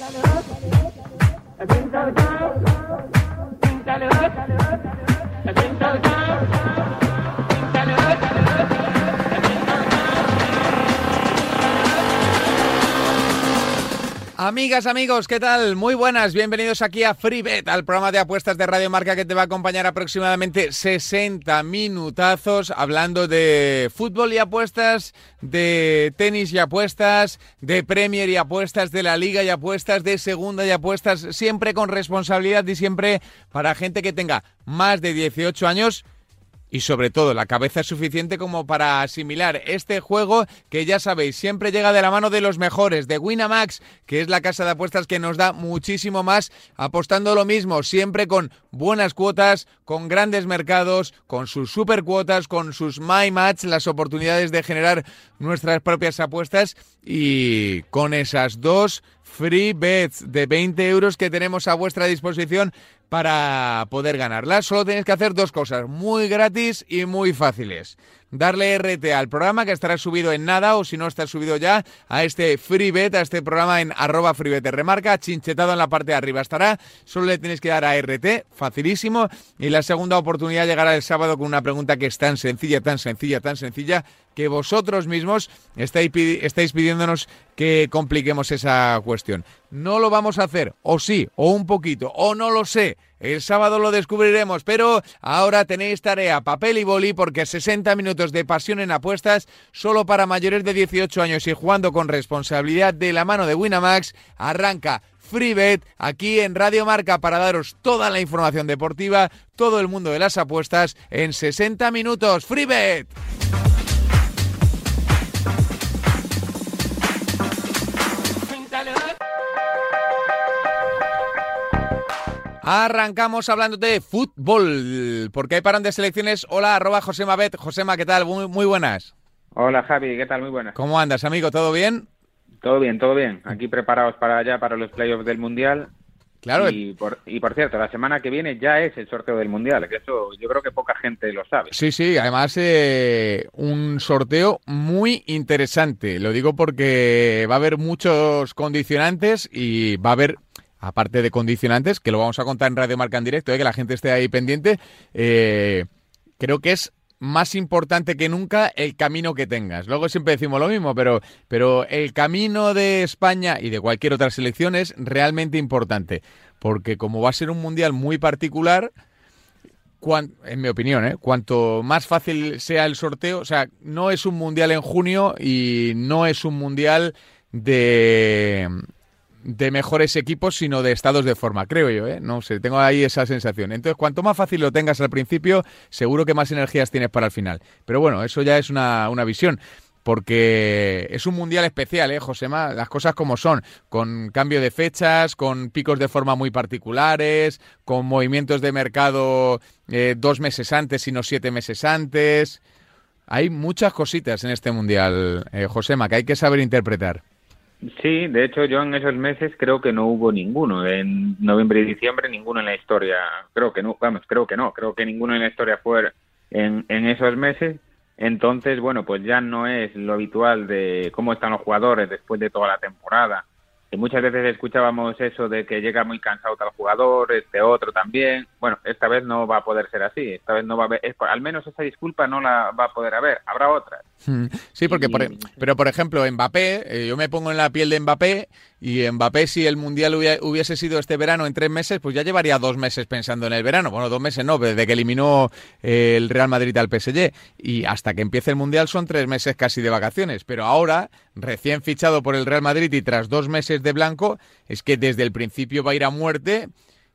I think so, I think so, I think so, Amigas, amigos, ¿qué tal? Muy buenas, bienvenidos aquí a FreeBet, al programa de apuestas de Radio Marca que te va a acompañar aproximadamente 60 minutazos hablando de fútbol y apuestas, de tenis y apuestas, de Premier y apuestas, de la Liga y apuestas, de Segunda y apuestas, siempre con responsabilidad y siempre para gente que tenga más de 18 años y sobre todo la cabeza es suficiente como para asimilar este juego que ya sabéis siempre llega de la mano de los mejores de Winamax que es la casa de apuestas que nos da muchísimo más apostando lo mismo siempre con buenas cuotas con grandes mercados con sus super cuotas con sus my match las oportunidades de generar nuestras propias apuestas. Y con esas dos free bets de 20 euros que tenemos a vuestra disposición para poder ganarla. Solo tenéis que hacer dos cosas, muy gratis y muy fáciles. Darle RT al programa que estará subido en nada o si no está subido ya a este FreeBet, a este programa en arroba FreeBet remarca, chinchetado en la parte de arriba estará. Solo le tenéis que dar a RT, facilísimo. Y la segunda oportunidad llegará el sábado con una pregunta que es tan sencilla, tan sencilla, tan sencilla que vosotros mismos estáis, estáis pidiéndonos que compliquemos esa cuestión. No lo vamos a hacer, o sí, o un poquito, o no lo sé. El sábado lo descubriremos, pero ahora tenéis tarea, papel y boli, porque 60 minutos de pasión en apuestas, solo para mayores de 18 años y jugando con responsabilidad de la mano de Winamax, arranca FreeBet aquí en Radio Marca para daros toda la información deportiva, todo el mundo de las apuestas en 60 minutos. FreeBet. Arrancamos hablando de fútbol, porque hay parón de selecciones. Hola, arroba Josema Bet. Josema, ¿qué tal? Muy, muy buenas. Hola, Javi, ¿qué tal? Muy buenas. ¿Cómo andas, amigo? ¿Todo bien? Todo bien, todo bien. Aquí preparados para allá, para los playoffs del Mundial. Claro. Y por, y por cierto, la semana que viene ya es el sorteo del Mundial, que eso yo creo que poca gente lo sabe. Sí, sí, además eh, un sorteo muy interesante. Lo digo porque va a haber muchos condicionantes y va a haber aparte de condicionantes, que lo vamos a contar en Radio Marca en directo, ¿eh? que la gente esté ahí pendiente, eh, creo que es más importante que nunca el camino que tengas. Luego siempre decimos lo mismo, pero, pero el camino de España y de cualquier otra selección es realmente importante, porque como va a ser un mundial muy particular, en mi opinión, ¿eh? cuanto más fácil sea el sorteo, o sea, no es un mundial en junio y no es un mundial de de mejores equipos, sino de estados de forma, creo yo, ¿eh? No sé, tengo ahí esa sensación. Entonces, cuanto más fácil lo tengas al principio, seguro que más energías tienes para el final. Pero bueno, eso ya es una, una visión porque es un mundial especial, ¿eh, Josema? Las cosas como son, con cambio de fechas, con picos de forma muy particulares, con movimientos de mercado eh, dos meses antes y no siete meses antes. Hay muchas cositas en este mundial, eh, Josema, que hay que saber interpretar. Sí, de hecho yo en esos meses creo que no hubo ninguno. En noviembre y diciembre ninguno en la historia. Creo que no, vamos, creo que no. Creo que ninguno en la historia fue en, en esos meses. Entonces, bueno, pues ya no es lo habitual de cómo están los jugadores después de toda la temporada que muchas veces escuchábamos eso de que llega muy cansado tal jugador, este otro también. Bueno, esta vez no va a poder ser así. Esta vez no va a haber, al menos esa disculpa no la va a poder haber. Habrá otras. Sí, porque, por, e, pero por ejemplo, Mbappé, eh, yo me pongo en la piel de Mbappé y Mbappé, si el mundial hubiese sido este verano en tres meses, pues ya llevaría dos meses pensando en el verano. Bueno, dos meses no, desde que eliminó eh, el Real Madrid al PSG. Y hasta que empiece el mundial son tres meses casi de vacaciones. Pero ahora, recién fichado por el Real Madrid y tras dos meses de blanco, es que desde el principio va a ir a muerte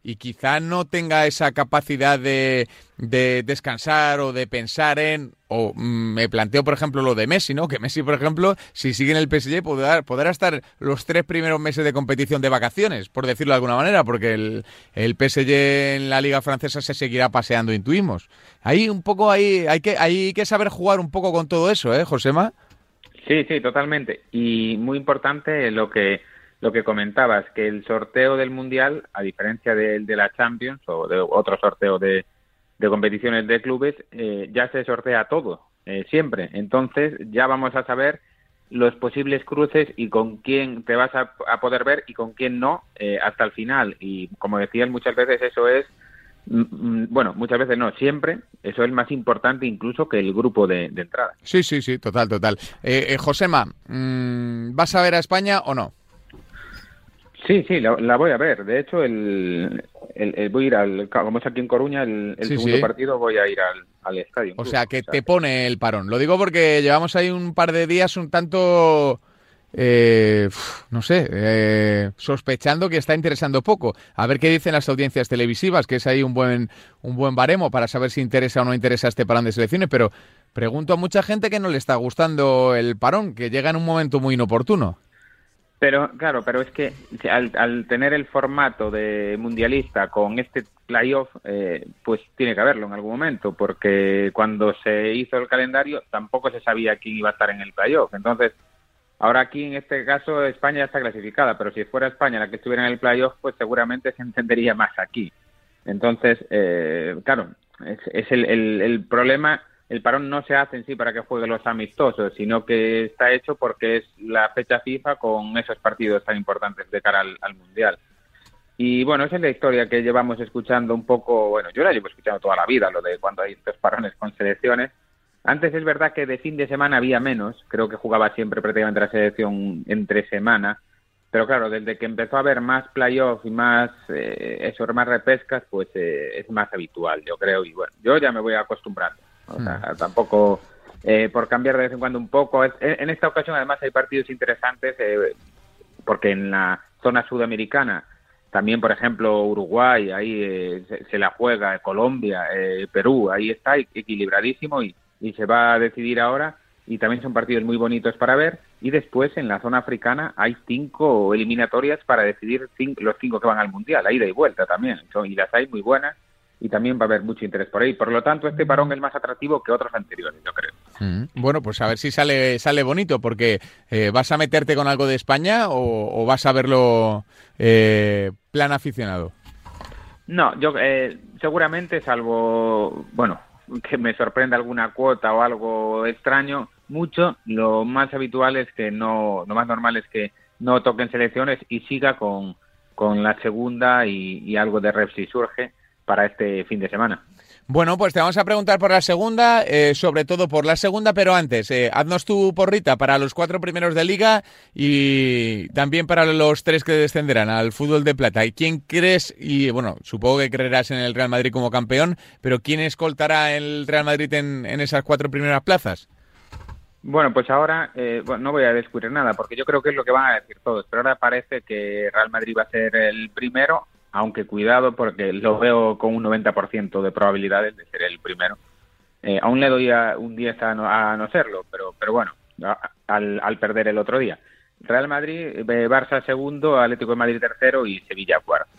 y quizá no tenga esa capacidad de, de, descansar o de pensar en, o mm, me planteo por ejemplo lo de Messi, ¿no? Que Messi, por ejemplo, si sigue en el PSG podrá, podrá estar los tres primeros meses de competición de vacaciones, por decirlo de alguna manera, porque el, el PSG en la liga francesa se seguirá paseando, intuimos. Ahí un poco, ahí hay que, hay que saber jugar un poco con todo eso, ¿eh, Josema? Sí, sí, totalmente. Y muy importante lo que lo que comentabas, que el sorteo del Mundial, a diferencia del de la Champions o de otro sorteo de, de competiciones de clubes, eh, ya se sortea todo, eh, siempre. Entonces ya vamos a saber los posibles cruces y con quién te vas a, poder ver y con quién no eh, hasta el final. Y como decías muchas veces, eso es, mm, mm, bueno, muchas veces no, siempre, eso es más importante incluso que el grupo de, entrada. Sí, sí, sí, total, total. Eh, eh Josema, mm, ¿vas a ver a España o no? Sí, sí, la, voy a ver. De hecho, el, voy a ir al, como es aquí en Coruña, el, segundo partido voy a ir al, estadio. O sea, que te pone el parón. Lo digo porque llevamos ahí un par de días un tanto, eh, no sé, eh, sospechando que está interesando poco. A ver qué dicen las audiencias televisivas, que es ahí un buen, un buen baremo para saber si interesa o no interesa este parón de selecciones, pero pregunto a mucha gente que no le está gustando el parón, que llega en un momento muy inoportuno. Pero claro, pero es que al, tener el formato de mundialista con este playoff, eh, pues tiene que haberlo en algún momento, porque cuando se hizo el calendario tampoco se sabía quién iba a estar en el playoff. Entonces, ahora aquí en este caso España está clasificada, pero si fuera España la que estuviera en el playoff, pues seguramente se entendería más aquí. Entonces, eh, claro, es, el, el, el problema el parón no se hace en sí para que jueguen los amistosos, sino que está hecho porque es la fecha FIFA con esos partidos tan importantes de cara al, Mundial. Y bueno, esa es la historia que llevamos escuchando un poco, bueno, yo la llevo escuchando toda la vida, lo de cuando hay estos parones con selecciones. Antes es verdad que de fin de semana había menos, creo que jugaba siempre prácticamente la selección entre semana, pero claro, desde que empezó a haber más playoffs y más, eh, eso, más repescas, pues eh, es más habitual, yo creo, y bueno, yo ya me voy acostumbrando. O sea, hmm. tampoco eh, por cambiar de vez en cuando un poco. En esta ocasión, además, hay partidos interesantes eh, porque en la zona sudamericana también, por ejemplo, Uruguay, ahí eh, se, la juega, Colombia, Perú, ahí está equilibradísimo y, y se va a decidir ahora. Y también son partidos muy bonitos para ver. Y después, en la zona africana, hay cinco eliminatorias para decidir los cinco que van al Mundial, a ida y vuelta también. y las hay muy buenas y también va a haber mucho interés por ahí. Por lo tanto, este parón es más atractivo que otros anteriores, yo creo. Mm. Bueno, pues a ver si sale sale bonito, porque eh, ¿vas a meterte con algo de España o, vas a verlo eh, plan aficionado? No, yo eh, seguramente, salvo, bueno, que me sorprenda alguna cuota o algo extraño, mucho, lo más habitual es que no, lo más normal es que no toquen selecciones y siga con, con la segunda y, y algo de ref si surge para este fin de semana. Bueno, pues te vamos a preguntar por la segunda, eh, sobre todo por la segunda, pero antes, eh, haznos tu porrita para los cuatro primeros de liga y también para los tres que descenderán al fútbol de plata. ¿Y quién crees? Y bueno, supongo que creerás en el Real Madrid como campeón, pero ¿quién escoltará el Real Madrid en, esas cuatro primeras plazas? Bueno, pues ahora eh, no voy a descubrir nada, porque yo creo que es lo que van a decir todos, pero ahora parece que Real Madrid va a ser el primero aunque cuidado porque lo veo con un 90% de probabilidades de ser el primero. Eh, aún le doy un 10 a no, a no serlo, pero, pero bueno, al, al perder el otro día. Real Madrid, eh, Barça segundo, Atlético de Madrid tercero y Sevilla cuarto.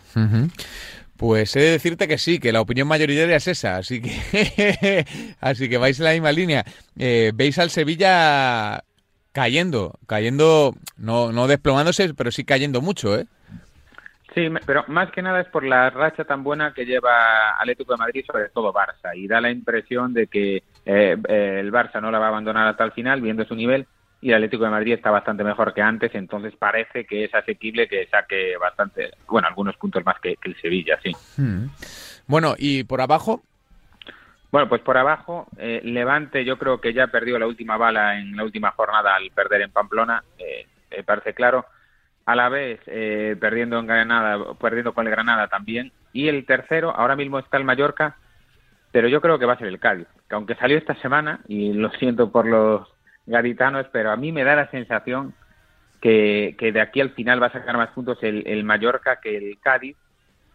Pues he de decirte que sí, que la opinión mayoritaria es esa, así que así que vais en la misma línea. Eh, Veis al Sevilla cayendo, cayendo, no, no desplomándose, pero sí cayendo mucho, ¿eh? Sí, pero más que nada es por la racha tan buena que lleva Atlético de Madrid, sobre todo Barça, y da la impresión de que eh, eh, el Barça no la va a abandonar hasta el final, viendo su nivel, y el Atlético de Madrid está bastante mejor que antes, entonces parece que es asequible que saque bastante, bueno, algunos puntos más que, el Sevilla, sí. Hmm. Bueno, ¿y por abajo? Bueno, pues por abajo, eh, Levante yo creo que ya perdió la última bala en la última jornada al perder en Pamplona, parece claro a la vez eh, perdiendo en Granada, perdiendo con el Granada también. Y el tercero, ahora mismo está el Mallorca, pero yo creo que va a ser el Cádiz, que aunque salió esta semana, y lo siento por los gaditanos, pero a mí me da la sensación que, de aquí al final va a sacar más puntos el, Mallorca que el Cádiz.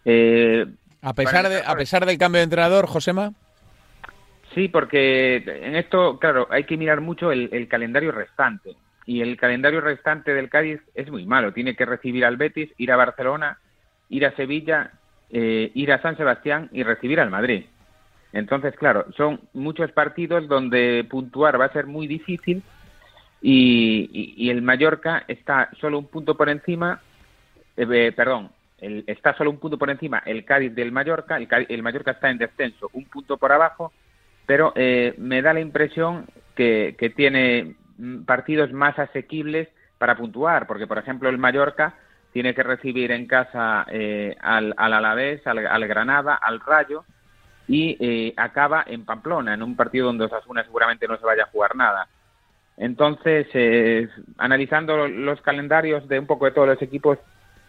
Eh, a pesar de, a pesar del cambio de entrenador, Josema. Sí, porque en esto, claro, hay que mirar mucho el calendario restante y el calendario restante del Cádiz es muy malo. Tiene que recibir al Betis, ir a Barcelona, ir a Sevilla, eh, ir a San Sebastián y recibir al Madrid. Entonces, claro, son muchos partidos donde puntuar va a ser muy difícil y, el Mallorca está solo un punto por encima, eh, eh, perdón, está solo un punto por encima el Cádiz del Mallorca, el, el Mallorca está en descenso, un punto por abajo, pero me da la impresión que, que tiene partidos más asequibles para puntuar, porque por ejemplo el Mallorca tiene que recibir en casa eh, al, al, Alavés, al, Granada, al Rayo y eh, acaba en Pamplona, en un partido donde Osasuna seguramente no se vaya a jugar nada. Entonces, eh, analizando los calendarios de un poco de todos los equipos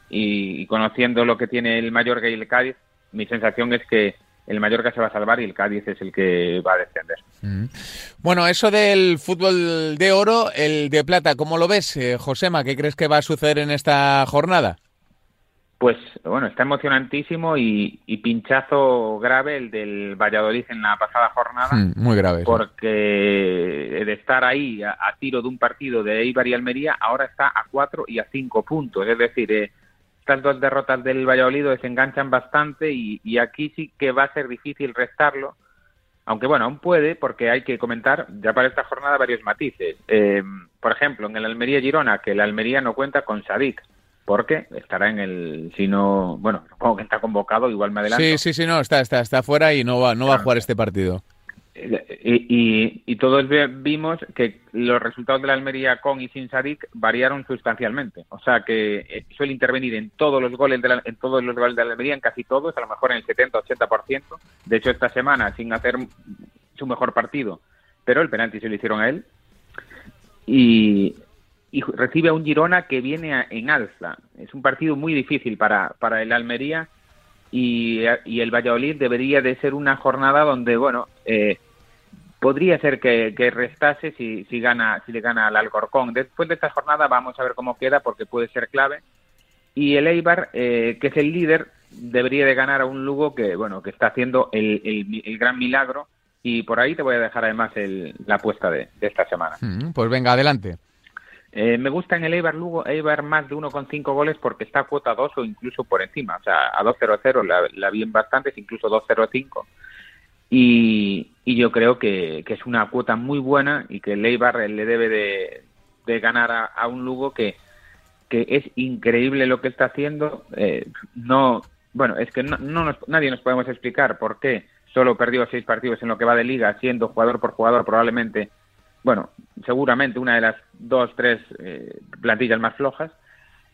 y, conociendo lo que tiene el Mallorca y el Cádiz, mi sensación es que el Mallorca se va a salvar y el Cádiz es el que va a descender. Mm. Bueno, eso del fútbol de oro, el de plata, ¿cómo lo ves, eh, Josema? ¿Qué crees que va a suceder en esta jornada? Pues bueno, está emocionantísimo y, pinchazo grave el del Valladolid en la pasada jornada. Mm, muy grave. Porque de estar ahí a, tiro de un partido de Eibar y Almería, ahora está a cuatro y a cinco puntos. Es decir, eh, estas dos derrotas del Valladolid desenganchan bastante y, aquí sí que va a ser difícil restarlo. Aunque bueno, aún puede, porque hay que comentar ya para esta jornada varios matices. Eh, por ejemplo, en el Almería Girona, que el Almería no cuenta con Sadik porque estará en el si no bueno supongo que está convocado igual me adelanto sí sí sí no está está está fuera y no va no va a jugar este partido y, y, todos vimos que los resultados de la Almería con y sin Sadik variaron sustancialmente. O sea que eh, suele intervenir en todos los goles de la, en todos los goles de Almería en casi todos a lo mejor en el 70 80 de hecho esta semana sin hacer su mejor partido. Pero el penalti se lo hicieron a él. Y y recibe a un Girona que viene en alza. Es un partido muy difícil para, para el Almería y, el Valladolid debería de ser una jornada donde, bueno, eh, podría ser que, restase si, si, gana, si le gana al Alcorcón. Después de esta jornada vamos a ver cómo queda porque puede ser clave. Y el Eibar, eh, que es el líder, debería de ganar a un Lugo que, bueno, que está haciendo el, el, gran milagro. Y por ahí te voy a dejar además el, la apuesta de, de esta semana. Mm, pues venga, adelante. Eh, me gusta en el Eibar Lugo, Eibar más de 1,5 goles porque está a cuota 2 o incluso por encima. O sea, a 2-0-0 la, la vi en bastantes, incluso 2-0-5. Y, y yo creo que, que, es una cuota muy buena y que el Eibar le debe de, ganar a, un Lugo que, es increíble lo que está haciendo. Eh, no, bueno, es que no, no nadie nos podemos explicar por qué solo perdió seis partidos en lo que va de liga, siendo jugador por jugador probablemente bueno, seguramente una de las dos, tres eh, plantillas más flojas.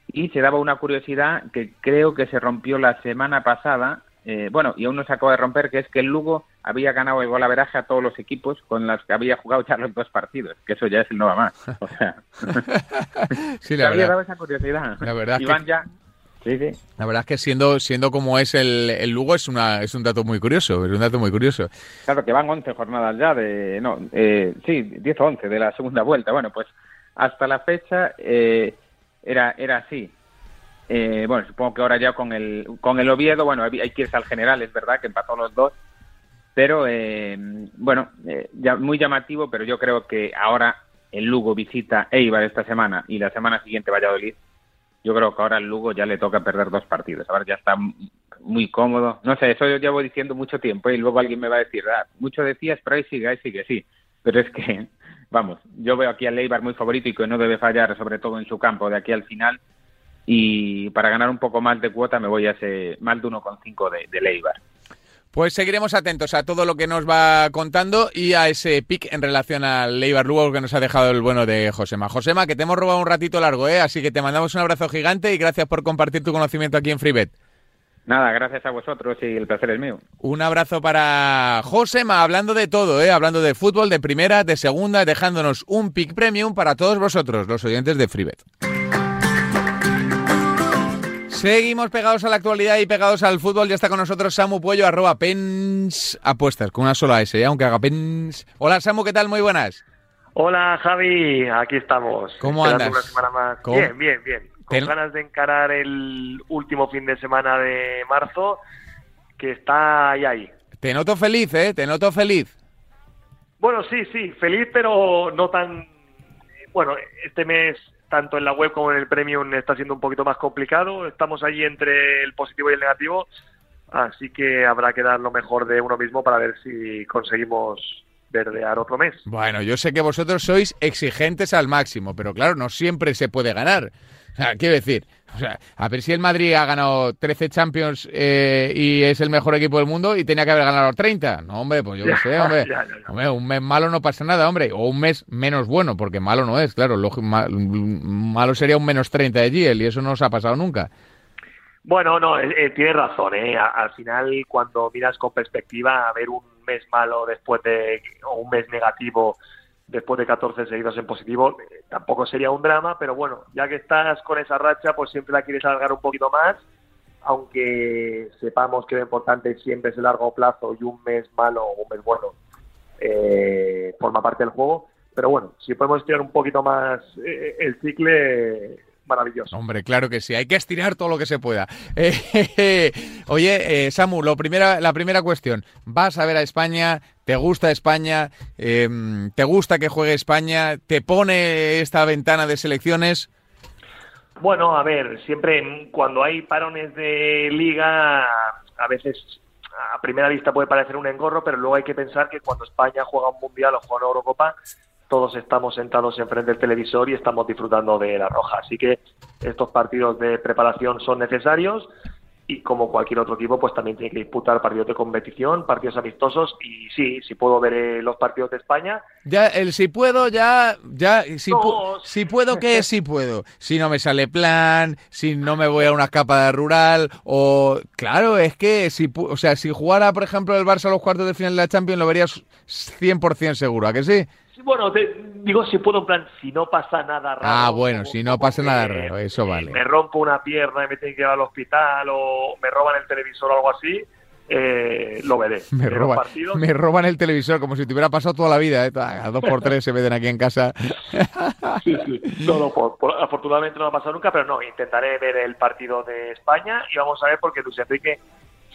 Y se daba una curiosidad que creo que se rompió la semana pasada, eh, bueno, y aún no se acaba de romper, que es que el Lugo había ganado el golaveraje a todos los equipos con los que había jugado ya los dos partidos, que eso ya es el no va más. O sea, sí, la había dado esa curiosidad. La verdad Iván ya la verdad es que siendo siendo como es el, el, Lugo es una es un dato muy curioso, es un dato muy curioso. Claro que van 11 jornadas ya de no, eh, sí, 10 o 11 de la segunda vuelta. Bueno, pues hasta la fecha eh, era era así. Eh, bueno, supongo que ahora ya con el con el Oviedo, bueno, hay que irse al general, es verdad que empató los dos, pero bueno, ya muy llamativo, pero yo creo que ahora el Lugo visita Eibar esta semana y la semana siguiente Valladolid yo creo que ahora al Lugo ya le toca perder dos partidos. Ahora ya está muy cómodo. No sé, eso yo llevo diciendo mucho tiempo y luego alguien me va a decir, ah, mucho decías, pero ahí sigue, ahí sigue, sí. Pero es que, vamos, yo veo aquí al Leibar muy favorito y que no debe fallar, sobre todo en su campo, de aquí al final. Y para ganar un poco más de cuota me voy a ese más de 1,5 de, de Leibar. Pues seguiremos atentos a todo lo que nos va contando y a ese pick en relación al Leibar Lugo que nos ha dejado el bueno de Josema. Josema, que te hemos robado un ratito largo, ¿eh? así que te mandamos un abrazo gigante y gracias por compartir tu conocimiento aquí en FreeBet. Nada, gracias a vosotros y el placer es mío. Un abrazo para Josema, hablando de todo, ¿eh? hablando de fútbol, de primera, de segunda, dejándonos un pick premium para todos vosotros, los oyentes de FreeBet. Seguimos pegados a la actualidad y pegados al fútbol. Ya está con nosotros Samu Puello, arroba pens apuestas, con una sola S, ¿eh? aunque haga pens. Hola Samu, ¿qué tal? Muy buenas. Hola Javi, aquí estamos. ¿Cómo andas? Bien, bien, bien. Con ganas de encarar el último fin de semana de marzo, que está ahí, ahí. Te noto feliz, ¿eh? Te noto feliz. Bueno, sí, sí, feliz, pero no tan... Bueno, este mes tanto en la web como en el premium está siendo un poquito más complicado. Estamos allí entre el positivo y el negativo, así que habrá que dar lo mejor de uno mismo para ver si conseguimos verdear otro mes. Bueno, yo sé que vosotros sois exigentes al máximo, pero claro, no siempre se puede ganar. quiero decir, O sea, a ver si el Madrid ha ganado 13 Champions eh, y es el mejor equipo del mundo y tenía que haber ganado 30. No, hombre, pues yo qué sé, hombre. hombre. Un mes malo no pasa nada, hombre. O un mes menos bueno, porque malo no es, claro. malo sería un menos 30 de Giel y eso no os ha pasado nunca. Bueno, no, eh, eh, tienes razón. ¿eh? Al final, cuando miras con perspectiva, a ver un mes malo después de, o un mes negativo después de 14 seguidos en positivo, eh, tampoco sería un drama, pero bueno, ya que estás con esa racha, pues siempre la quieres alargar un poquito más, aunque sepamos que lo importante siempre es el largo plazo y un mes malo o un mes bueno eh, forma parte del juego. Pero bueno, si podemos estirar un poquito más eh, el cicle, maravilloso. Hombre, claro que sí, hay que estirar todo lo que se pueda. Eh, oye, eh, Samu, lo primera, la primera cuestión, ¿vas a ver a España? ¿Te gusta España? Em, ¿Te gusta que juegue España? ¿Te pone esta ventana de selecciones? Bueno, a ver, siempre cuando hay parones de liga, a veces a primera vista puede parecer un engorro, pero luego hay que pensar que cuando España juega un mundial o juega una Eurocopa, todos estamos sentados enfrente del televisor y estamos disfrutando de la roja. Así que estos partidos de preparación son necesarios y como cualquier otro equipo, pues también tiene que disputar partidos de competición, partidos amistosos y sí, si puedo ver eh, los partidos de España. Ya, el si puedo, ya, ya, si, si puedo, ¿qué es si puedo? Si no me sale plan, si no me voy a una escapada rural, o, claro, es que si, o sea, si jugara, por ejemplo, el Barça a los cuartos de final de la Champions, lo verías 100% seguro, ¿a que sí? Bueno, digo si puedo, en plan, si no pasa nada raro. Ah, bueno, si no pasa nada raro, eso vale. Me rompo una pierna y me tienen que llevar al hospital o me roban el televisor o algo así, eh, lo veré. Me, roban, me roban el televisor como si te hubiera pasado toda la vida. ¿eh? A dos por tres se meten aquí en casa. sí, sí. No, no, afortunadamente no ha pasado nunca, pero no, intentaré ver el partido de España y vamos a ver porque Luis Enrique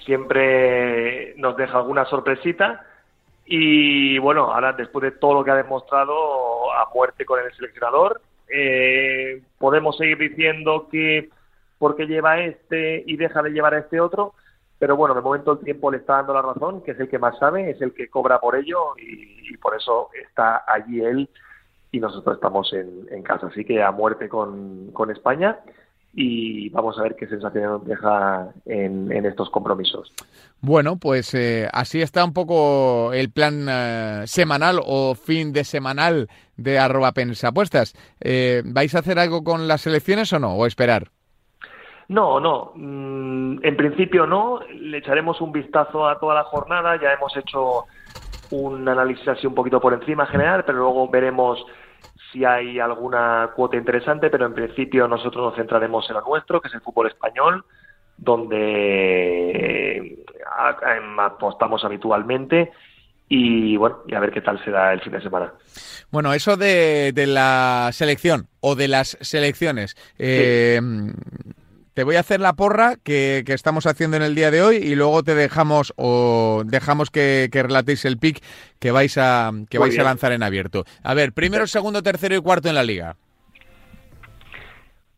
siempre nos deja alguna sorpresita y bueno, ahora después de todo lo que ha demostrado a muerte con el seleccionador, eh, podemos seguir diciendo que porque lleva este y deja de llevar a este otro, pero bueno, de momento el tiempo le está dando la razón, que es el que más sabe, es el que cobra por ello y, por eso está allí él y nosotros estamos en, casa. Así que a muerte con, con España y vamos a ver qué sensación nos deja en, estos compromisos. Bueno, pues eh, así está un poco el plan eh, semanal o fin de semanal de arroba pensapuestas. Eh, ¿Vais a hacer algo con las elecciones o no? ¿O esperar? No, no. Mm, en principio no. Le echaremos un vistazo a toda la jornada. Ya hemos hecho un análisis así un poquito por encima general, pero luego veremos si hay alguna cuota interesante, pero en principio nosotros nos centraremos en lo nuestro, que es el fútbol español, donde apostamos habitualmente y bueno, y a ver qué tal será el fin de semana. Bueno, eso de, la selección o de las selecciones. Eh, te voy a hacer la porra que, estamos haciendo en el día de hoy y luego te dejamos o dejamos que, relatéis el pick que vais a que vais a lanzar en abierto. A ver, primero, segundo, tercero y cuarto en la liga.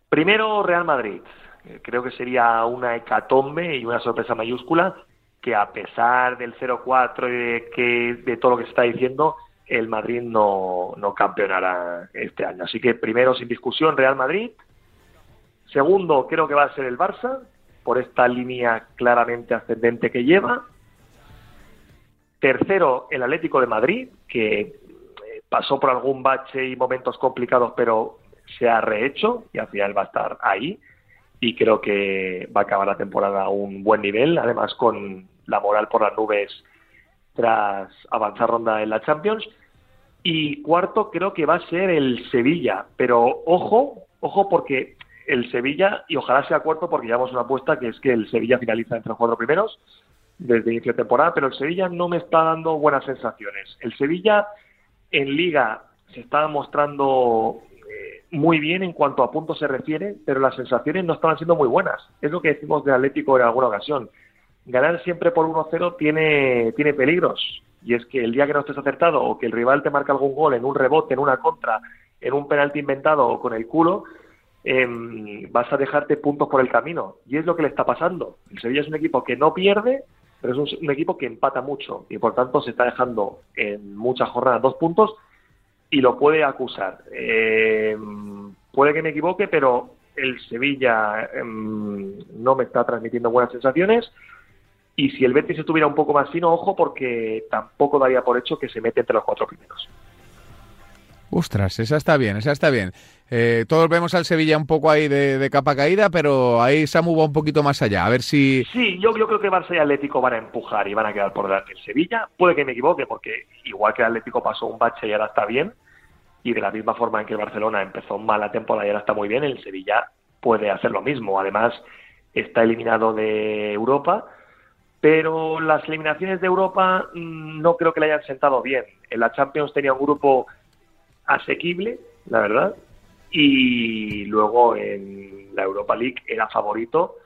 Primero Real Madrid. Creo que sería una hecatombe y una sorpresa mayúscula que a pesar del 0-4 y de, que, de todo lo que se está diciendo, el Madrid no, no campeonará este año. Así que primero, sin discusión, Real Madrid. Segundo, creo que va a ser el Barça, por esta línea claramente ascendente que lleva. Tercero, el Atlético de Madrid, que eh, pasó por algún bache y momentos complicados, pero se ha rehecho y al final va a estar ahí. Y creo que va a acabar la temporada a un buen nivel, además con la moral por las nubes tras avanzar ronda en la Champions. Y cuarto, creo que va a ser el Sevilla, pero ojo, ojo porque el Sevilla, y ojalá sea cuarto porque llevamos una apuesta que es que el Sevilla finaliza entre los cuatro primeros desde inicio de temporada, pero el Sevilla no me está dando buenas sensaciones. El Sevilla en liga se está mostrando eh, muy bien en cuanto a puntos se refiere, pero las sensaciones no estaban siendo muy buenas. Es lo que decimos de Atlético en alguna ocasión. Ganar siempre por 1-0 tiene, tiene peligros. Y es que el día que no estés acertado o que el rival te marca algún gol en un rebote, en una contra, en un penalti inventado o con el culo, Em, vas a dejarte puntos por el camino. Y es lo que le está pasando. El Sevilla es un equipo que no pierde, pero es un, equipo que empata mucho y por tanto se está dejando en muchas jornadas dos puntos y lo puede acusar. Em, puede que me equivoque, pero el Sevilla em, no me está transmitiendo buenas sensaciones. Y si el Betis estuviera un poco más fino, ojo, porque tampoco daría por hecho que se mete entre los cuatro primeros. Ostras, esa está bien, esa está bien. Eh, todos vemos al Sevilla un poco ahí de, capa caída, pero ahí Samu va un poquito más allá. A ver si. Sí, yo, creo que Barça y Atlético van a empujar y van a quedar por delante el Sevilla. Puede que me equivoque, porque igual que el Atlético pasó un bache y ahora está bien, y de la misma forma en que el Barcelona empezó mal la temporada y ahora está muy bien, el Sevilla puede hacer lo mismo. Además, está eliminado de Europa, pero las eliminaciones de Europa mm, no creo que le hayan sentado bien. En la Champions tenía un grupo asequible, la verdad, y luego en la Europa League era favorito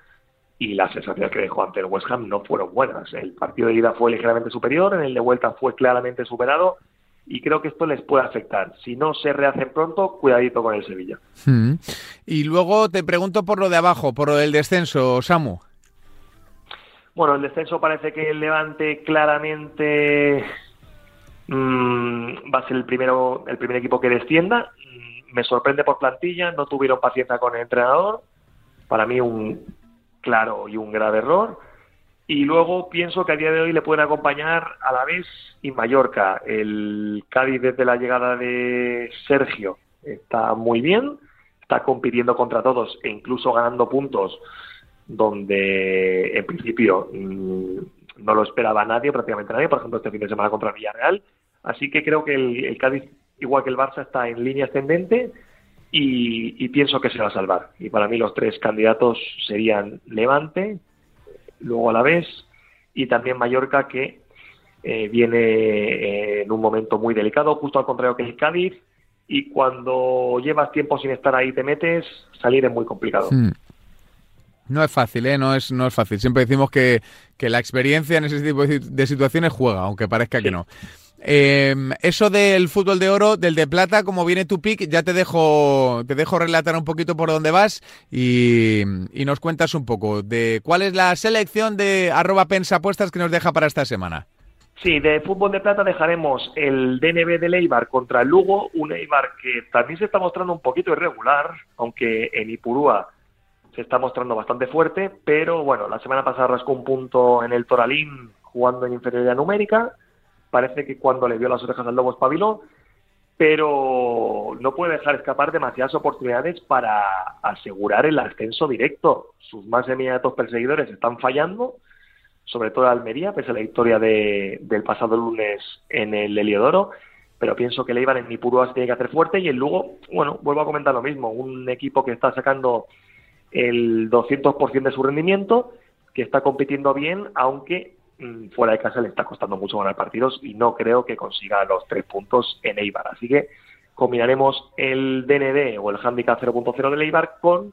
y las sensaciones que dejó ante el West Ham no fueron buenas. El partido de ida fue ligeramente superior, en el de vuelta fue claramente superado y creo que esto les puede afectar. Si no se rehacen pronto, cuidadito con el Sevilla. Hmm. Y luego te pregunto por lo de abajo, por lo del descenso, Samu. Bueno, el descenso parece que el Levante claramente va a ser el primero el primer equipo que descienda. Mm, me sorprende por plantilla, no tuvieron paciencia con el entrenador. Para mí un claro y un grave error. Y luego pienso que a día de hoy le pueden acompañar a la vez y Mallorca. El Cádiz desde la llegada de Sergio está muy bien, está compitiendo contra todos e incluso ganando puntos donde en principio mm, no lo esperaba nadie, prácticamente nadie, por ejemplo este fin de semana contra Villarreal, Así que creo que el, Cádiz, igual que el Barça, está en línea ascendente y, pienso que se va a salvar. Y para mí los tres candidatos serían Levante, luego a la vez, y también Mallorca, que eh, viene eh, en un momento muy delicado, justo al contrario que el Cádiz, y cuando llevas tiempo sin estar ahí te metes, salir es muy complicado. Hmm. No es fácil, ¿eh? No es, no es fácil. Siempre decimos que, la experiencia en ese tipo de situaciones juega, aunque parezca que no. Eh, eso del fútbol de oro, del de plata, como viene tu pick, ya te dejo, te dejo relatar un poquito por dónde vas y, nos cuentas un poco de cuál es la selección de arroba pensapuestas que nos deja para esta semana. Sí, de fútbol de plata dejaremos el DNB de Eibar contra el Lugo, un Eibar que también se está mostrando un poquito irregular, aunque en Ipurúa se está mostrando bastante fuerte, pero bueno, la semana pasada rascó un punto en el Toralín jugando en inferioridad numérica parece que cuando le vio las orejas al lobo espabiló, pero no puede dejar escapar demasiadas oportunidades para asegurar el ascenso directo. Sus más inmediatos perseguidores están fallando, sobre todo Almería, pese a la victoria de, del pasado lunes en el Heliodoro, pero pienso que le iban en Nipurúa tiene que hacer fuerte y el Lugo, bueno, vuelvo a comentar lo mismo, un equipo que está sacando el 200% de su rendimiento, que está compitiendo bien, aunque fuera de casa le está costando mucho ganar partidos y no creo que consiga los tres puntos en Eibar. Así que combinaremos el DND o el handicap 0.0 de Eibar con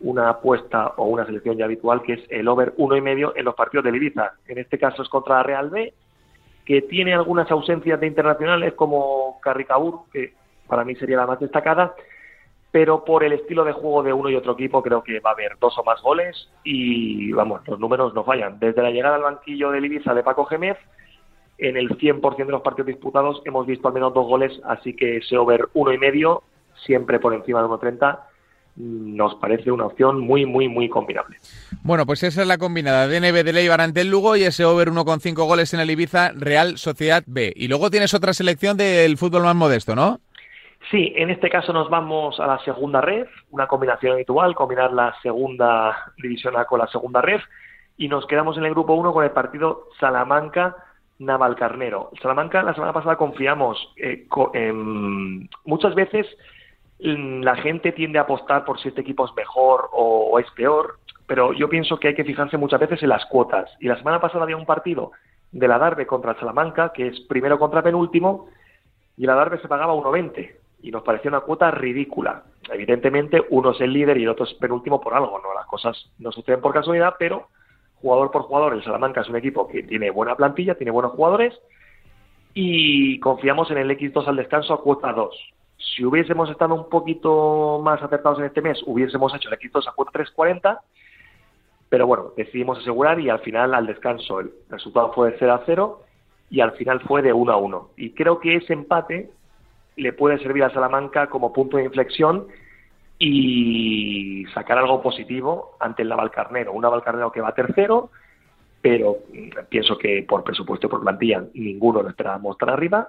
una apuesta o una selección ya habitual que es el over uno y medio en los partidos de Ibiza. En este caso es contra la Real B, que tiene algunas ausencias de internacionales como Carricabur, que para mí sería la más destacada, pero por el estilo de juego de uno y otro equipo creo que va a haber dos o más goles y vamos, los números no fallan. Desde la llegada al banquillo del Ibiza de Paco Gémez, en el 100% de los partidos disputados hemos visto al menos dos goles, así que ese over uno y medio, siempre por encima de 1.30, nos parece una opción muy, muy, muy combinable. Bueno, pues esa es la combinada. DNB de Leibar ante Lugo y ese over 1,5 goles en el Ibiza Real Sociedad B. Y luego tienes otra selección del fútbol más modesto, ¿no? Sí, en este caso nos vamos a la segunda red, una combinación habitual, combinar la segunda división A con la segunda red, y nos quedamos en el grupo 1 con el partido Salamanca. Navalcarnero. Salamanca, la semana pasada confiamos. Eh, muchas veces mm, la gente tiende a apostar por si este equipo es mejor o, es peor, pero yo pienso que hay que fijarse muchas veces en las cuotas. Y la semana pasada había un partido de la Darbe contra Salamanca, que es primero contra penúltimo, y la Darbe se pagaba 1,20 y nos pareció una cuota ridícula. Evidentemente, uno es el líder y el otro es penúltimo por algo, ¿no? Las cosas no suceden por casualidad, pero jugador por jugador, el Salamanca es un equipo que tiene buena plantilla, tiene buenos jugadores y confiamos en el X2 al descanso a cuota 2. Si hubiésemos estado un poquito más acertados en este mes, hubiésemos hecho el X2 a cuota 3.40, pero bueno, decidimos asegurar y al final al descanso el resultado fue de 0 a 0 y al final fue de 1 a 1. Y creo que ese empate le puede servir a Salamanca como punto de inflexión y sacar algo positivo ante el Navalcarnero. Un Navalcarnero que va tercero, pero mm, pienso que por presupuesto y por plantilla ninguno lo esperábamos tan arriba.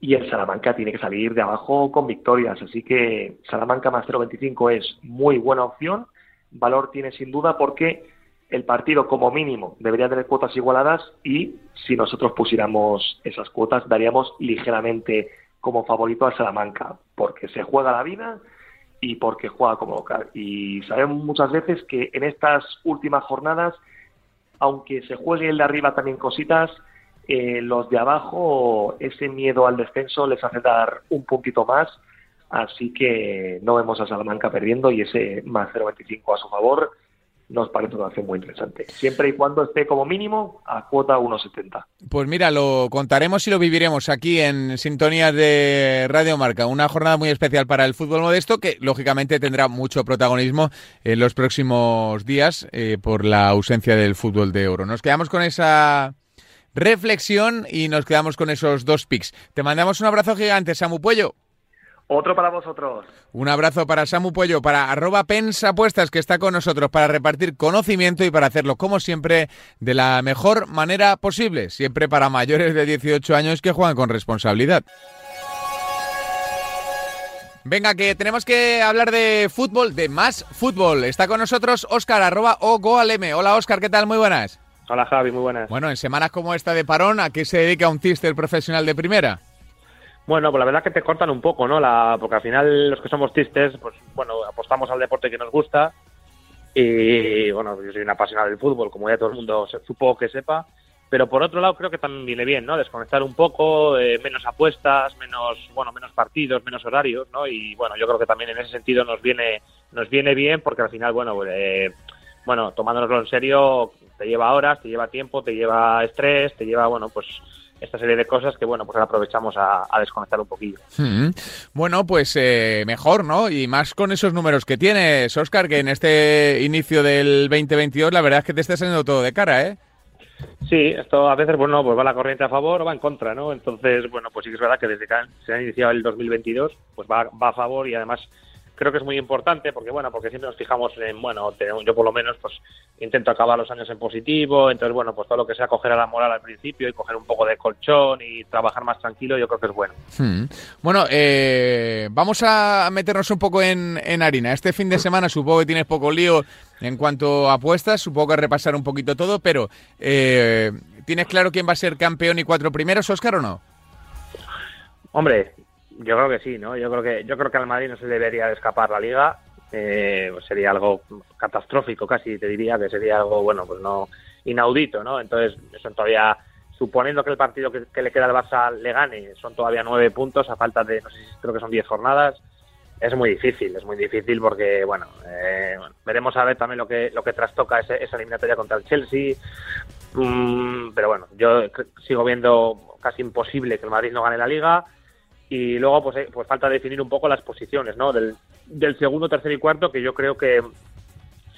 Y el Salamanca tiene que salir de abajo con victorias. Así que Salamanca más 0.25 es muy buena opción. Valor tiene sin duda porque el partido como mínimo debería tener cuotas igualadas y si nosotros pusiéramos esas cuotas daríamos ligeramente como favorito a Salamanca porque se juega la vida y porque juega como local. Y sabemos muchas veces que en estas últimas jornadas, aunque se juegue el de arriba también cositas, eh, los de abajo ese miedo al descenso les hace dar un puntito más. Así que no vemos a Salamanca perdiendo y ese más 0.25 a su favor nos parece una acción muy interesante. Siempre y cuando esté como mínimo a cuota 1,70. Pues mira, lo contaremos y lo viviremos aquí en Sintonía de Radio Marca. Una jornada muy especial para el fútbol modesto que lógicamente tendrá mucho protagonismo en los próximos días eh, por la ausencia del fútbol de oro. Nos quedamos con esa reflexión y nos quedamos con esos dos picks. Te mandamos un abrazo gigante, Samu Puello. Otro para vosotros. Un abrazo para Samu Puello, para arroba pensapuestas que está con nosotros para repartir conocimiento y para hacerlo, como siempre, de la mejor manera posible. Siempre para mayores de 18 años que juegan con responsabilidad. Venga, que tenemos que hablar de fútbol, de más fútbol. Está con nosotros Oscar, arroba o goalm. Hola Oscar, ¿qué tal? Muy buenas. Hola Javi, muy buenas. Bueno, en semanas como esta de parón, ¿a qué se dedica un tister profesional de primera? Bueno, pues la verdad que te cortan un poco, ¿no? La, porque al final los que somos tistes, pues bueno, apostamos al deporte que nos gusta y bueno, yo soy un apasionado del fútbol, como ya todo el mundo supongo que sepa, pero por otro lado creo que también viene bien, ¿no? Desconectar un poco, eh, menos apuestas, menos, bueno, menos partidos, menos horarios, ¿no? Y bueno, yo creo que también en ese sentido nos viene, nos viene bien porque al final, bueno, eh, bueno, tomándonoslo en serio, te lleva horas, te lleva tiempo, te lleva estrés, te lleva, bueno, pues esta serie de cosas que, bueno, pues aprovechamos a, desconectar un poquillo. Hmm. Bueno, pues eh, mejor, ¿no? Y más con esos números que tienes, Oscar, que en este inicio del 2022 la verdad es que te está saliendo todo de cara, ¿eh? Sí, esto a veces, bueno, pues va la corriente a favor o va en contra, ¿no? Entonces, bueno, pues sí que es verdad que desde que se ha iniciado el 2022, pues va, va a favor y además creo que es muy importante porque bueno porque siempre nos fijamos en bueno yo por lo menos pues intento acabar los años en positivo entonces bueno pues todo lo que sea coger a la moral al principio y coger un poco de colchón y trabajar más tranquilo yo creo que es bueno hmm. bueno eh, vamos a meternos un poco en, en harina este fin de semana supongo que tienes poco lío en cuanto a apuestas supongo que repasar un poquito todo pero eh, tienes claro quién va a ser campeón y cuatro primeros Oscar o no Hombre, yo creo que sí, ¿no? Yo creo que yo creo que al Madrid no se debería de escapar la Liga. Eh, pues sería algo catastrófico casi, te diría que sería algo, bueno, pues no inaudito, ¿no? Entonces, eso todavía, suponiendo que el partido que, le queda al Barça le gane, son todavía nueve puntos a falta de, no sé creo que son diez jornadas, es muy difícil, es muy difícil porque, bueno, eh, veremos a ver también lo que, lo que trastoca esa eliminatoria contra el Chelsea, mm, pero bueno, yo sigo viendo casi imposible que el Madrid no gane la Liga, y luego pues, eh, pues falta definir un poco las posiciones ¿no? del, del segundo, tercero y cuarto, que yo creo que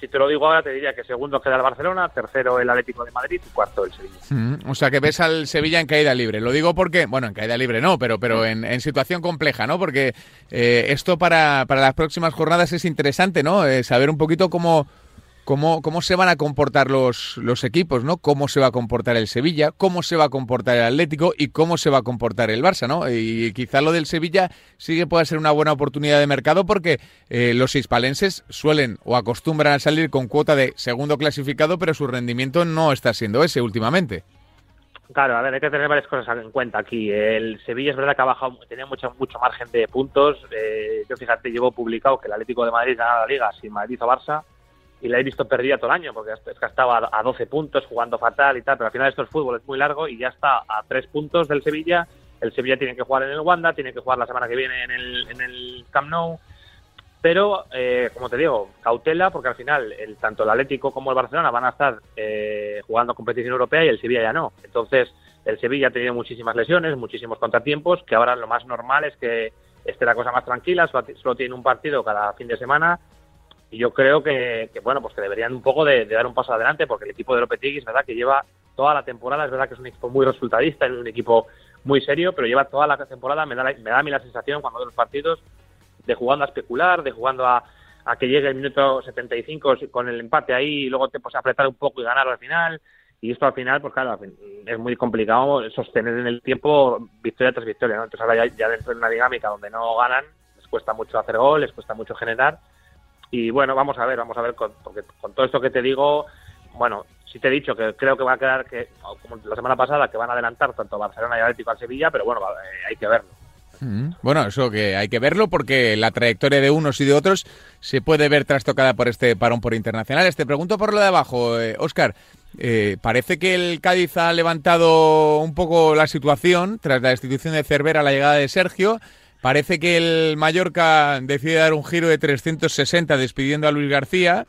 si te lo digo ahora te diría que segundo queda el Barcelona, tercero el Atlético de Madrid y cuarto el Sevilla. Mm, o sea que ves al Sevilla en caída libre. Lo digo porque, bueno, en caída libre no, pero, pero en, en situación compleja, ¿no? Porque eh, esto para, para las próximas jornadas es interesante, ¿no? Eh, saber un poquito cómo cómo, cómo se van a comportar los, los equipos, ¿no? Cómo se va a comportar el Sevilla, cómo se va a comportar el Atlético y cómo se va a comportar el Barça, ¿no? Y quizá lo del Sevilla sí que pueda ser una buena oportunidad de mercado porque eh, los hispalenses suelen o acostumbran a salir con cuota de segundo clasificado, pero su rendimiento no está siendo ese últimamente. Claro, a ver, hay que tener varias cosas en cuenta aquí. El Sevilla es verdad que ha bajado, tenía mucho, mucho margen de puntos. Eh, yo fíjate, llevo publicado que el Atlético de Madrid gana la Liga sin Madrid o Barça y la he visto perdida todo el año, porque es que estaba a 12 puntos jugando fatal y tal, pero al final esto es fútbol, es muy largo y ya está a 3 puntos del Sevilla. El Sevilla tiene que jugar en el Wanda, tiene que jugar la semana que viene en el, en el Camp Nou. Pero, eh, como te digo, cautela, porque al final el, tanto el Atlético como el Barcelona van a estar eh, jugando competición europea y el Sevilla ya no. Entonces, el Sevilla ha tenido muchísimas lesiones, muchísimos contratiempos, que ahora lo más normal es que esté la cosa más tranquila, solo tiene un partido cada fin de semana y yo creo que, bueno, pues que deberían un poco de, dar un paso adelante, porque el equipo de Lopetegui es verdad que lleva toda la temporada, es verdad que es un equipo muy resultadista, es un equipo muy serio, pero lleva toda la temporada, me da, me da a mí la sensación cuando veo los partidos, de jugando a especular, de jugando a, a que llegue el minuto 75 con el empate ahí y luego te pues apretar un poco y ganar al final. Y esto al final, pues claro, es muy complicado sostener en el tiempo victoria tras victoria, ¿no? Entonces ahora ya, dentro de una dinámica donde no ganan, les cuesta mucho hacer gol, les cuesta mucho generar. Y bueno, vamos a ver, vamos a ver, con, porque con todo esto que te digo, bueno, si te he dicho que creo que va a quedar, que como la semana pasada, que van a adelantar tanto Barcelona y Atlético a Sevilla, pero bueno, eh, hay que verlo. Mm. Bueno, eso que hay que verlo porque la trayectoria de unos y de otros se puede ver trastocada por este parón por internacionales. Te pregunto por lo de abajo, Oscar. Eh, eh, parece que el Cádiz ha levantado un poco la situación tras la destitución de Cervera la llegada de Sergio. Parece que el Mallorca decide dar un giro de 360 despidiendo a Luis García.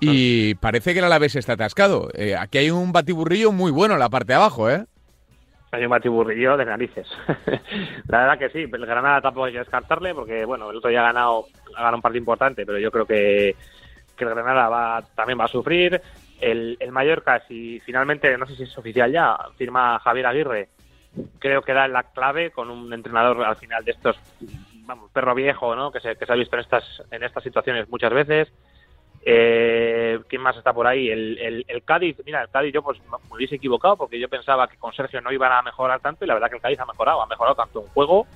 Y parece que el Alavés está atascado. Eh, aquí hay un batiburrillo muy bueno en la parte de abajo, ¿eh? Hay un batiburrillo de narices. la verdad que sí, el Granada tampoco hay que descartarle porque, bueno, el otro día ha ganado, ha ganado un partido importante, pero yo creo que, que el Granada va, también va a sufrir. El, el Mallorca, si finalmente, no sé si es oficial ya, firma Javier Aguirre, creo que da la clave con un entrenador al final de estos, perro viejo, ¿no? Que se, que se ha visto en estas, en estas situaciones muchas veces eh, ¿Quién más está por ahí? El, el, Cádiz, mira, el Cádiz yo pues me hubiese equivocado porque yo pensaba que con Sergio no iban a mejorar tanto y la verdad que el Cádiz ha mejorado, ha mejorado tanto en juego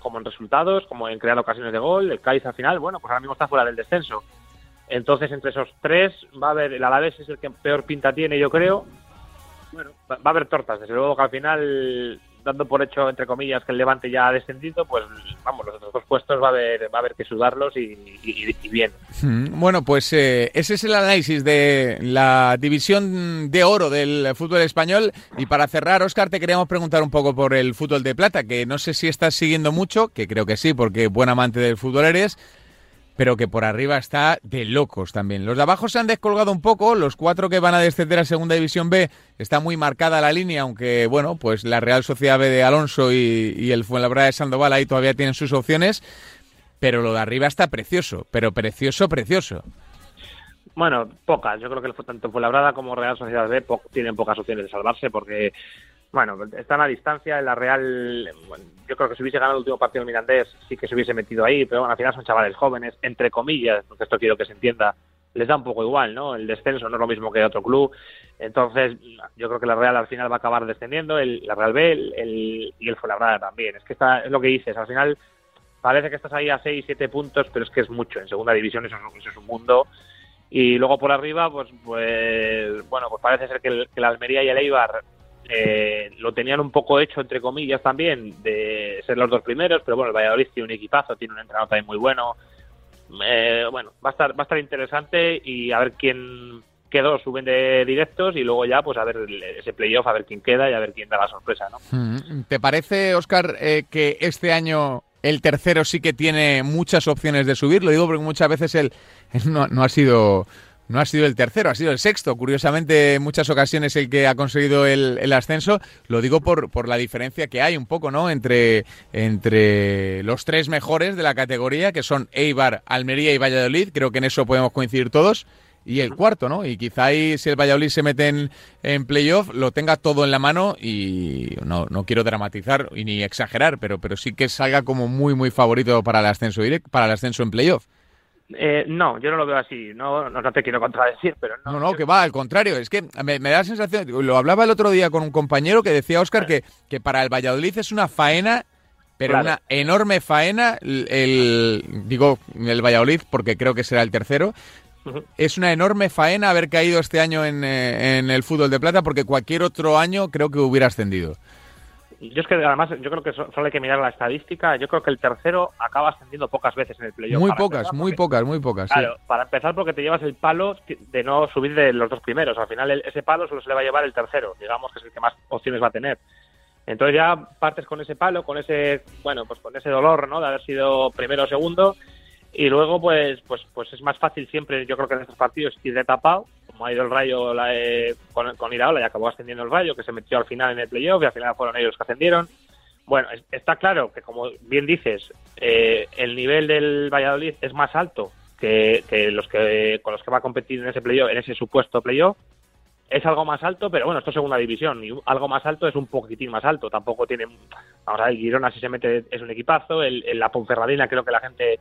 como en resultados, como en crear ocasiones de gol. El Cádiz al final, bueno, pues ahora mismo está fuera del descenso. Entonces, entre esos tres va a haber, el Alavés es el que peor pinta tiene, yo creo. Bueno, va a haber tortas, desde luego que al final dando por hecho, entre comillas, que el Levante ya ha descendido, pues vamos, los otros dos puestos va a haber, va a haber que sudarlos y, bien. Mm, bueno, pues eh, ese es el análisis de la división de oro del fútbol español. Y para cerrar, Oscar, te queríamos preguntar un poco por el fútbol de plata, que no sé si estás siguiendo mucho, que creo que sí, porque buen amante del fútbol eres pero que por arriba está de locos también. Los de abajo se han descolgado un poco, los cuatro que van a descender a Segunda División B está muy marcada la línea, aunque bueno, pues la Real Sociedad B de Alonso y, el Fuenlabrada de Sandoval ahí todavía tienen sus opciones, pero lo de arriba está precioso, pero precioso, precioso. Bueno, pocas. Yo creo que tanto Fuenlabrada como Real Sociedad B tienen pocas opciones de salvarse porque bueno, están a distancia. La Real, yo creo que si hubiese ganado el último partido Mirandés, sí que se hubiese metido ahí, pero bueno, al final son chavales jóvenes, entre comillas, porque esto quiero que se entienda, les da un poco igual, ¿no? El descenso no es lo mismo que otro club. Entonces, yo creo que la Real al final va a acabar descendiendo, el, la Real B el, y el Fuenlabrada también. Es que está, es lo que dices, al final parece que estás ahí a 6, 7 puntos, pero es que es mucho. En segunda división eso, es un mundo. Y luego por arriba, pues, pues bueno, pues parece ser que, el, que la Almería y el Eibar eh, lo tenían un poco hecho, entre comillas, también, de ser los dos primeros, pero bueno, el Valladolid tiene un equipazo, tiene un entrenador también muy bueno. Eh, bueno, va a estar va a estar interesante y a ver quién quedó, suben de directos y luego ya, pues a ver ese playoff, a ver quién queda y a ver quién da la sorpresa, ¿no? Mm, ¿Te parece, Oscar, eh, que este año el tercero sí que tiene muchas opciones de subir? Lo digo porque muchas veces él no, no ha sido no ha sido el tercero, ha sido el sexto. Curiosamente, en muchas ocasiones el que ha conseguido el, ascenso. Lo digo por, por, la diferencia que hay un poco, ¿no? Entre, entre los tres mejores de la categoría, que son Eibar, Almería y Valladolid. Creo que en eso podemos coincidir todos. Y el cuarto, ¿no? Y quizá ahí, si el Valladolid se mete en, en playoff, lo tenga todo en la mano y no, no quiero dramatizar y ni exagerar, pero, pero sí que salga como muy, muy favorito para el ascenso directo, para el ascenso en playoff. Eh, no, yo no lo veo así. No, no, te quiero contradecir, pero no. No, no, que va, al contrario. Es que me, da la sensación, lo hablaba el otro día con un compañero que decía, Oscar, que, que para el Valladolid es una faena, pero una enorme faena, el, digo el Valladolid porque creo que será el tercero. Es una enorme faena haber caído este año en, eh, en el fútbol de plata porque cualquier otro año creo que hubiera ascendido. Yo es que además, yo creo que solo hay que mirar la estadística. Yo creo que el tercero acaba ascendiendo pocas veces en el playoff. Muy pocas, muy pocas, muy pocas. Claro, para empezar porque te llevas el palo de no subir de los dos primeros. Al final ese palo solo se le va a llevar el tercero, digamos que es el que más opciones va a tener. Entonces ya partes con ese palo, con ese, bueno, pues con ese dolor, ¿no? De haber sido primero o segundo. Y luego, pues, pues, pues es más fácil siempre, yo creo que en estos partidos, ir de tapado ha ido el Rayo la, con, con, Iraola y acabó ascendiendo el Rayo, que se metió al final en el playoff y al final fueron ellos los que ascendieron. Bueno, está claro que, como bien dices, eh, el nivel del Valladolid es más alto que, los que con los que va a competir en ese playoff, en ese supuesto playoff. es algo más alto, pero bueno, esto es segunda división y algo más alto es un poquitín más alto. Tampoco tiene, vamos a ver, Girona si se mete es un equipazo, el, la Ponferradina creo que la gente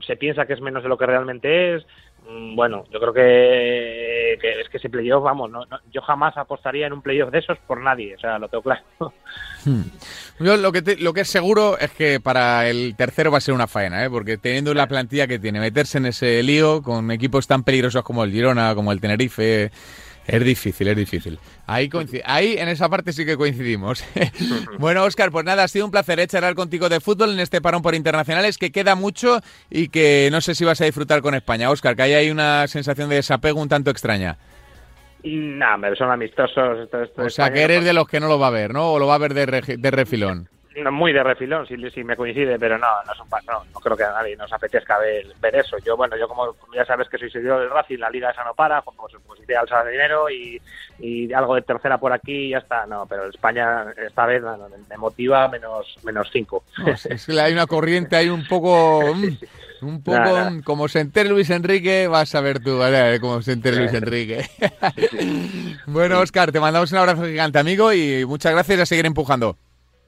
se piensa que es menos de lo que realmente es. Mm, bueno, yo creo que, es que ese playoff, vamos, no, yo jamás apostaría en un playoff de esos por nadie, o sea, lo tengo claro. Hmm. Yo lo que, lo que es seguro es que para el tercero va a ser una faena, ¿eh? porque teniendo la plantilla que tiene, meterse en ese lío con equipos tan peligrosos como el Girona, como el Tenerife, es difícil, es difícil. Ahí, ahí en esa parte sí que coincidimos. bueno, Oscar, pues nada, ha sido un placer echar ¿eh? charlar contigo de fútbol en este parón por internacionales, que queda mucho y que no sé si vas a disfrutar con España. Oscar, que ahí hay una sensación de desapego un tanto extraña. No, son amistosos. o sea, que eres de los que no lo va a ver, ¿no? O lo va a ver de, de refilón muy de refilón, si, si me coincide, pero no, no, no, no creo que a nadie nos apetezca ver, ver eso. Yo, bueno, yo como ya sabes que soy seguidor del Racing, la liga esa no para, pues, pues, pues iré al de dinero y, y, algo de tercera por aquí y ya está. No, pero España esta vez me motiva menos menos cinco. es que hay una corriente, hay un poco... Mm, un poco como se entere Luis Enrique, vas a ver tú, ¿vale? Como se entere Luis Enrique. bueno, Oscar, te mandamos un abrazo gigante, amigo, y muchas gracias a seguir empujando.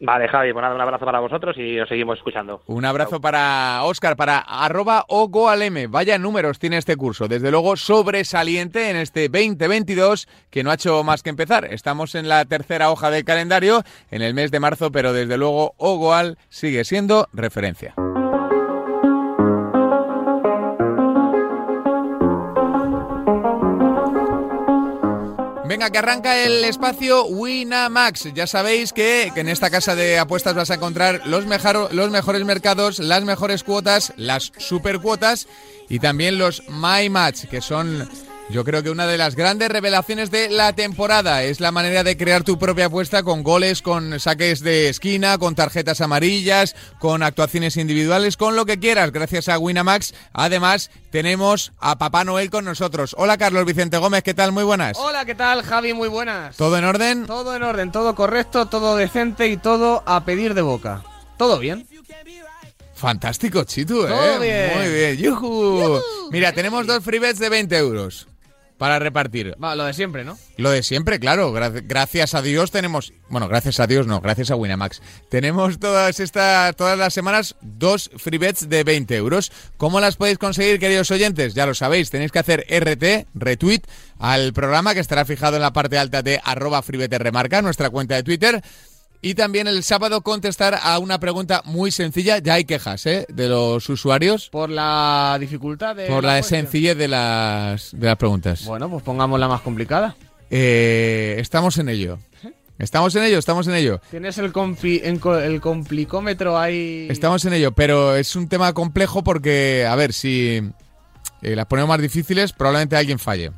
Vale, Javi, pues nada, un abrazo para vosotros y os seguimos escuchando. Un abrazo para Oscar, para arroba ogoalm. Vaya números tiene este curso. Desde luego sobresaliente en este 2022 que no ha hecho más que empezar. Estamos en la tercera hoja del calendario en el mes de marzo, pero desde luego Ogoal sigue siendo referencia. Venga, que arranca el espacio Winamax. Ya sabéis que, en esta casa de apuestas vas a encontrar los, los mejores mercados, las mejores cuotas, las super cuotas y también los My Match, que son yo creo que una de las grandes revelaciones de la temporada es la manera de crear tu propia apuesta con goles, con saques de esquina, con tarjetas amarillas, con actuaciones individuales, con lo que quieras, gracias a Winamax. Además, tenemos a Papá Noel con nosotros. Hola Carlos Vicente Gómez, ¿qué tal? Muy buenas. Hola, ¿qué tal Javi? Muy buenas. ¿Todo en orden? Todo en orden, todo correcto, todo decente y todo a pedir de boca. ¿Todo bien? Fantástico, Chitu, ¿eh? Muy bien. ¡Yuhu! Mira, tenemos dos free bets de 20 euros para repartir. lo de siempre, ¿no? Lo de siempre, claro. gracias a Dios tenemos, bueno, gracias a Dios no, gracias a Winamax. Tenemos todas estas, todas las semanas dos free bets de 20 euros. ¿Cómo las podéis conseguir, queridos oyentes? Ya lo sabéis, tenéis que hacer RT, retweet al programa que estará fijado en la parte alta de arroba remarca, nuestra cuenta de Twitter. Y también el sábado contestar a una pregunta muy sencilla. Ya hay quejas ¿eh? de los usuarios. Por la dificultad de. Por la, sencillez de las, de las preguntas. Bueno, pues pongamos la más complicada. Eh, estamos en ello. Estamos en ello, estamos en ello. Tienes el, el complicómetro ahí. Estamos en ello, pero es un tema complejo porque, a ver, si eh, las ponemos más difíciles, probablemente alguien falle.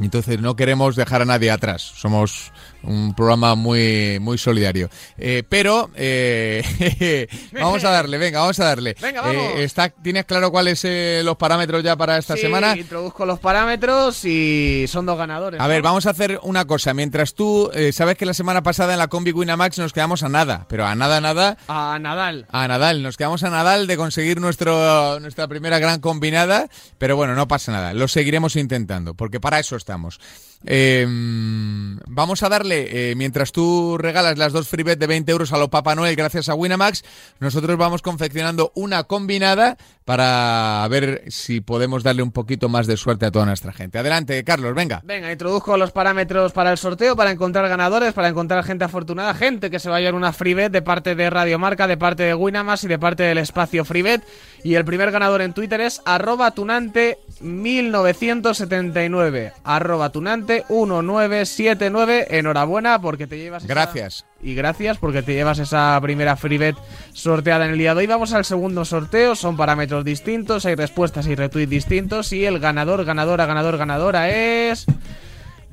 Entonces no queremos dejar a nadie atrás. Somos un programa muy, muy solidario. Eh, pero eh, vamos a darle, venga, vamos a darle. Venga, vamos. Eh, está, ¿Tienes claro cuáles los parámetros ya para esta sí, semana? introduzco los parámetros y son dos ganadores. A ver, vamos a hacer una cosa. Mientras tú, sabes que la semana pasada en la Combi Winamax nos quedamos a nada, pero a nada, nada. A Nadal. A Nadal, nos quedamos a Nadal de conseguir nuestro, nuestra primera gran combinada, pero bueno, no pasa nada. Lo seguiremos intentando, porque para eso estamos. Em, vamos a darle, eh, mientras tú regalas las dos free de 20 euros a lo Papá Noel gracias a Winamax, nosotros vamos confeccionando una combinada para ver si podemos darle un poquito más de suerte a toda nuestra gente. Adelante, Carlos, venga. Venga, introduzco los parámetros para el sorteo, para encontrar ganadores, para encontrar gente afortunada, gente que se va a una free de parte de Radio Marca, de parte de Winamax y de parte del espacio free Y el primer ganador en Twitter es arroba tunante 1979. Arroba tunante 1979. Enhorabuena porque te llevas. Gracias. y gracias porque te llevas esa primera free sorteada en el día de hoy. Vamos al segundo sorteo. Son parámetros distintos, hay respuestas y retweets distintos. Y el ganador, ganadora, ganador, ganadora es.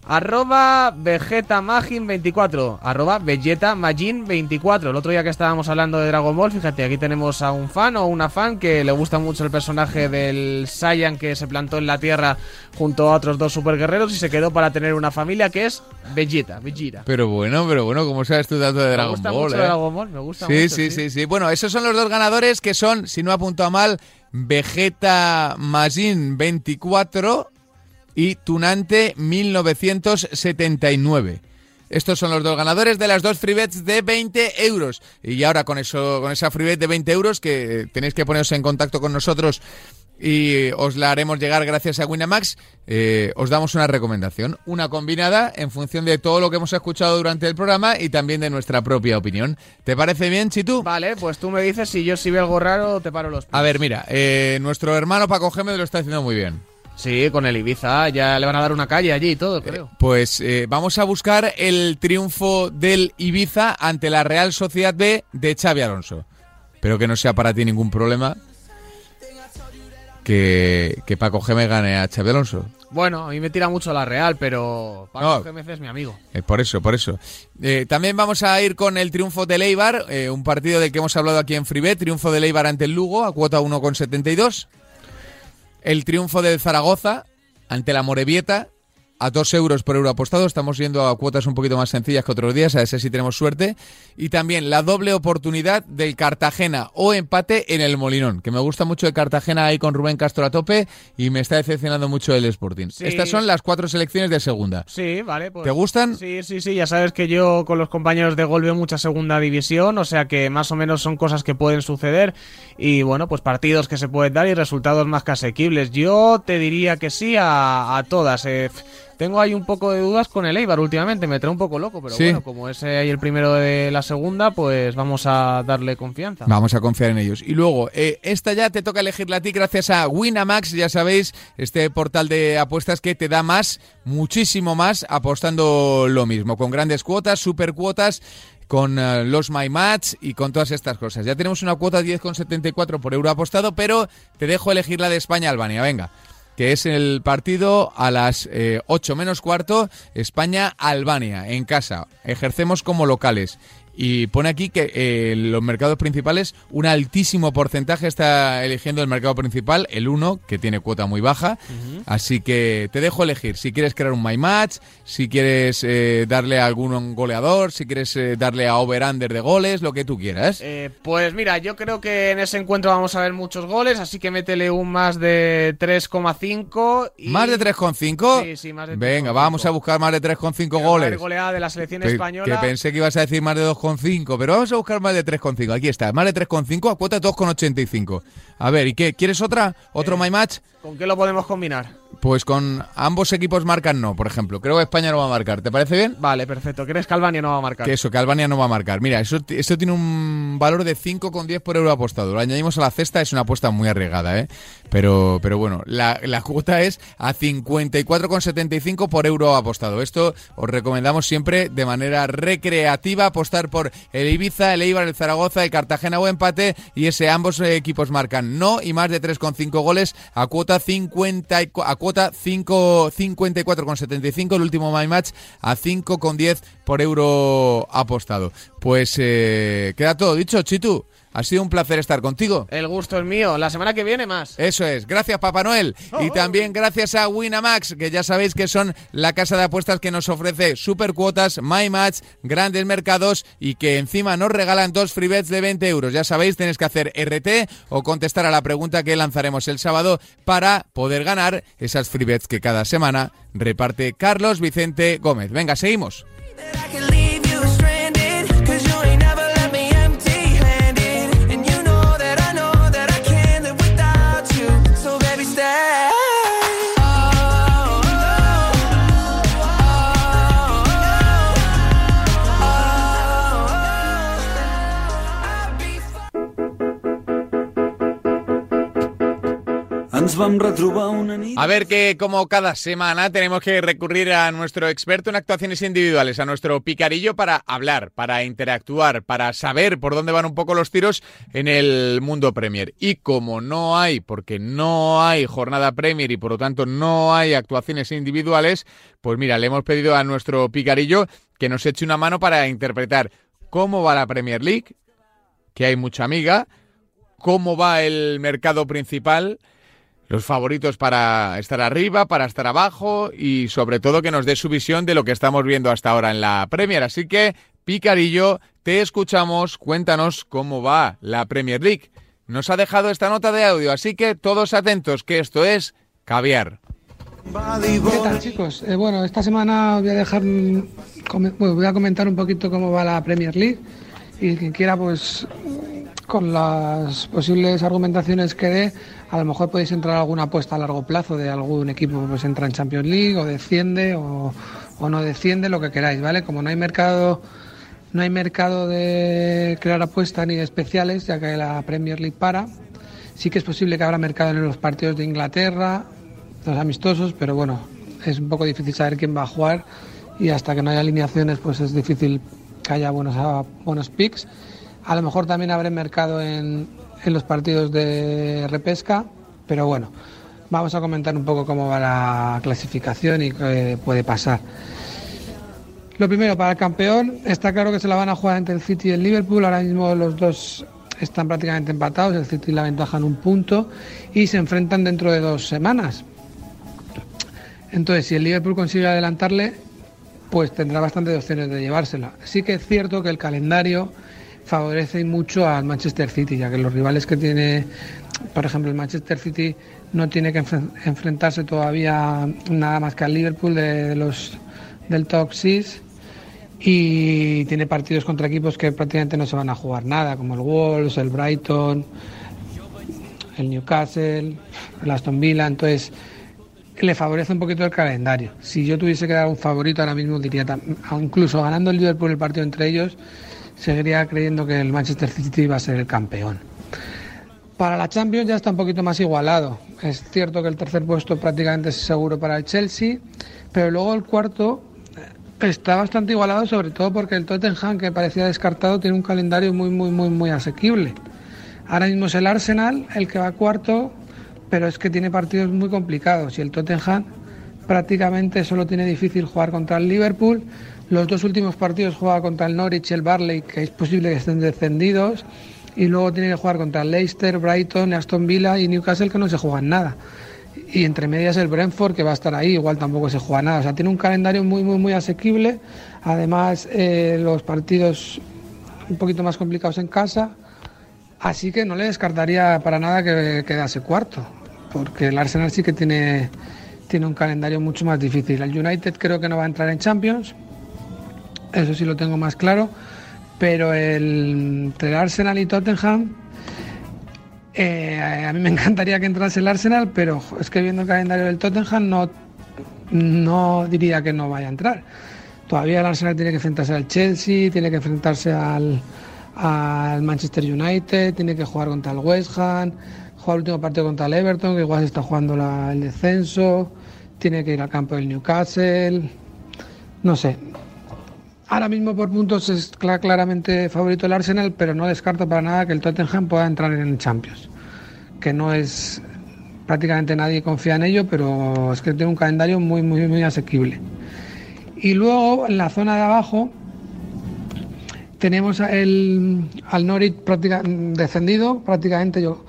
Arroba VegetaMagin24 Arroba VegetaMagin24 El otro día que estábamos hablando de Dragon Ball Fíjate, aquí tenemos a un fan o una fan Que le gusta mucho el personaje del Saiyan Que se plantó en la tierra Junto a otros dos superguerreros Y se quedó para tener una familia que es Vegeta, Vegeta Pero bueno, pero bueno, ¿cómo sabes tú dato de Dragon Ball? Me gusta mucho eh? Dragon Ball, me gusta sí, mucho sí, sí, sí, Bueno, esos son los dos ganadores que son, si no apunto a mal Vegeta Magin 24 y Tunante 1979. Estos son los dos ganadores de las dos freebets de 20 euros. Y ahora con eso, con esa freebet de 20 euros que tenéis que poneros en contacto con nosotros y os la haremos llegar gracias a Winamax, eh, os damos una recomendación, una combinada en función de todo lo que hemos escuchado durante el programa y también de nuestra propia opinión. ¿Te parece bien, Chitu? Vale, pues tú me dices si yo si veo algo raro te paro los pies. A ver, mira, eh, nuestro hermano Paco Gémez lo está haciendo muy bien. Sí, con el Ibiza ya le van a dar una calle allí y todo, creo. Pues eh, vamos a buscar el triunfo del Ibiza ante la Real Sociedad B de Xavi Alonso. Pero que no sea para ti ningún problema que, que Paco Gémez gane a Xavi Alonso. Bueno, a mí me tira mucho la Real, pero Paco No. Gémez es mi amigo. Eh, por eso, por eso. Eh, también vamos a ir con el triunfo del Eibar, eh, un partido del que hemos hablado aquí en Freebet, triunfo del Eibar ante el Lugo a cuota 1,72. El triunfo del Zaragoza ante la Morevieta a 2 euros por euro apostado. Estamos yendo a cuotas un poquito más sencillas que otros días, a ver si tenemos suerte. Y también la doble oportunidad del Cartagena o empate en el Molinón, que me gusta mucho el Cartagena ahí con Rubén Castro a tope y me está decepcionando mucho el Sporting. Sí. Estas son las cuatro selecciones de segunda. Sí, vale. Pues, ¿Te gustan? Sí, sí, sí. Ya sabes que yo con los compañeros de gol veo mucha segunda división, o sea que más o menos son cosas que pueden suceder y bueno, pues partidos que se pueden dar y resultados más que asequibles. Yo te diría que sí a, a todas. eh. Tengo ahí un poco de dudas con el Eibar últimamente, me trae un poco loco, pero Sí. bueno, como es eh, ahí el primero de la segunda, pues vamos a darle confianza. Vamos a confiar en ellos. Y luego, eh, esta ya te toca elegirla a ti gracias a Winamax, ya sabéis, este portal de apuestas que te da más, muchísimo más, apostando lo mismo, con grandes cuotas, super cuotas, con eh, los My Match y con todas estas cosas. Ya tenemos una cuota 10,74 por euro apostado, pero te dejo elegir la de España-Albania, venga. Que es el partido a las eh, 8 menos cuarto, España-Albania, en casa. Ejercemos como locales. Y pone aquí que eh, los mercados principales, un altísimo porcentaje está eligiendo el mercado principal, el 1, que tiene cuota muy baja. Así que te dejo elegir si quieres crear un My Match, si quieres eh, darle a algún goleador, si quieres eh, darle a over-under de goles, lo que tú quieras. Eh, pues mira, yo creo que en ese encuentro vamos a ver muchos goles, así que métele un más de 3,5. y- ¿Más de 3,5? Sí, sí, más de Venga, 3,5. vamos a buscar más de 3,5 Que va a haber goles. goleada de la selección Que, española. que pensé que ibas a decir más de 2,5, pero vamos a buscar más de 3,5. Aquí está, más de 3,5 a cuota 2,85. A ver, ¿y qué? ¿Quieres otra? ¿Otro Eh. My Match? ¿Con qué lo podemos combinar? Pues con ambos equipos marcan no, por ejemplo. Creo que España no va a marcar. ¿Te parece bien? Vale, perfecto. ¿Crees que Albania no va a marcar? Que eso, que Albania no va a marcar. Mira, eso, esto tiene un valor de 5,10 por euro apostado. Lo añadimos a la cesta, es una apuesta muy arriesgada, ¿eh? Pero, pero bueno, la, cuota es a 54,75 por euro apostado. Esto os recomendamos siempre de manera recreativa apostar por el Ibiza, el Eibar, el Zaragoza, el Cartagena o empate y ese ambos eh, equipos marcan no y más de 3,5 goles a cuota 50 y cu- a cuota 5 54,75 el último my match a 5,10 por euro apostado. Pues eh, queda todo dicho, Chitu. Ha sido un placer estar contigo. El gusto es mío. La semana que viene más. Eso es, gracias Papá Noel y también gracias a Winamax, que ya sabéis que son la casa de apuestas que nos ofrece super cuotas, My Match, grandes mercados y que encima nos regalan dos free bets de 20 euros. Ya sabéis, tenéis que hacer RT o contestar a la pregunta que lanzaremos el sábado para poder ganar esas free bets que cada semana reparte Carlos Vicente Gómez. Venga, seguimos. A ver que como cada semana tenemos que recurrir a nuestro experto en actuaciones individuales, a nuestro picarillo para hablar, para interactuar, para saber por dónde van un poco los tiros en el mundo Premier. Y como no hay, porque no hay jornada Premier y por lo tanto no hay actuaciones individuales, pues mira, le hemos pedido a nuestro picarillo que nos eche una mano para interpretar cómo va la Premier League, que hay mucha amiga, cómo va el mercado principal, los favoritos para estar arriba, para estar abajo y sobre todo que nos dé su visión de lo que estamos viendo hasta ahora en la Premier. Así que, Picarillo, te escuchamos, cuéntanos cómo va la Premier League. Nos ha dejado esta nota de audio, así que todos atentos, que esto es caviar. ¿Qué tal chicos? Eh, bueno, esta semana voy a dejar, mm, voy a comentar un poquito cómo va la Premier League y quien quiera pues con las posibles argumentaciones que dé, a lo mejor podéis entrar a alguna apuesta a largo plazo de algún equipo pues entra en Champions League o desciende o, no desciende, lo que queráis, ¿vale? Como no hay mercado no hay mercado de crear apuestas ni de especiales, ya que la Premier League para. Sí que es posible que habrá mercado en los partidos de Inglaterra, los amistosos, pero bueno, es un poco difícil saber quién va a jugar y hasta que no haya alineaciones pues es difícil que haya buenos, buenos picks. A lo mejor también habrá mercado en, en los partidos de repesca, pero bueno, vamos a comentar un poco cómo va la clasificación y qué puede pasar. Lo primero, para el campeón, está claro que se la van a jugar entre el City y el Liverpool. Ahora mismo los dos están prácticamente empatados, el City la ventaja en un punto y se enfrentan dentro de dos semanas. Entonces, si el Liverpool consigue adelantarle, pues tendrá bastantes opciones de llevársela. Sí que es cierto que el calendario favorece mucho al Manchester City, ya que los rivales que tiene, por ejemplo, el Manchester City no tiene que enfren- enfrentarse todavía nada más que al Liverpool de, los del top 6 y tiene partidos contra equipos que prácticamente no se van a jugar nada, como el Wolves, el Brighton, el Newcastle, el Aston Villa, entonces le favorece un poquito el calendario. Si yo tuviese que dar un favorito ahora mismo diría, incluso ganando el Liverpool el partido entre ellos, seguiría creyendo que el Manchester City va a ser el campeón. Para la Champions ya está un poquito más igualado. Es cierto que el tercer puesto prácticamente es seguro para el Chelsea, pero luego el cuarto eh, está bastante igualado, sobre todo porque el Tottenham, que parecía descartado, tiene un calendario muy, muy, muy, muy asequible. Ahora mismo es el Arsenal el que va cuarto, pero es que tiene partidos muy complicados y el Tottenham prácticamente solo tiene difícil jugar contra el Liverpool. Los dos últimos partidos juega contra el Norwich y el Barley, que es posible que estén descendidos. Y luego tiene que jugar contra Leicester, Brighton, Aston Villa y Newcastle, que no se juegan nada. Y entre medias el Brentford, que va a estar ahí, igual tampoco se juega nada. O sea, tiene un calendario muy, muy, muy asequible. Además, eh, los partidos un poquito más complicados en casa. Así que no le descartaría para nada que quedase cuarto, porque el Arsenal sí que tiene, tiene un calendario mucho más difícil. El United creo que no va a entrar en Champions, eso sí lo tengo más claro, pero el, entre el Arsenal y Tottenham, eh, a mí me encantaría que entrase el Arsenal, pero es que viendo el calendario del Tottenham no, no diría que no vaya a entrar. Todavía el Arsenal tiene que enfrentarse al Chelsea, tiene que enfrentarse al, al Manchester United, tiene que jugar contra el West Ham, jugar el último partido contra el Everton, que igual se está jugando el descenso, tiene que ir al campo del Newcastle, no sé. Ahora mismo por puntos es cla- claramente favorito el Arsenal, pero no descarto para nada que el Tottenham pueda entrar en Champions, que no es prácticamente nadie confía en ello, pero es que tiene un calendario muy muy muy asequible. Y luego en la zona de abajo tenemos al Norwich descendido, prácticamente yo,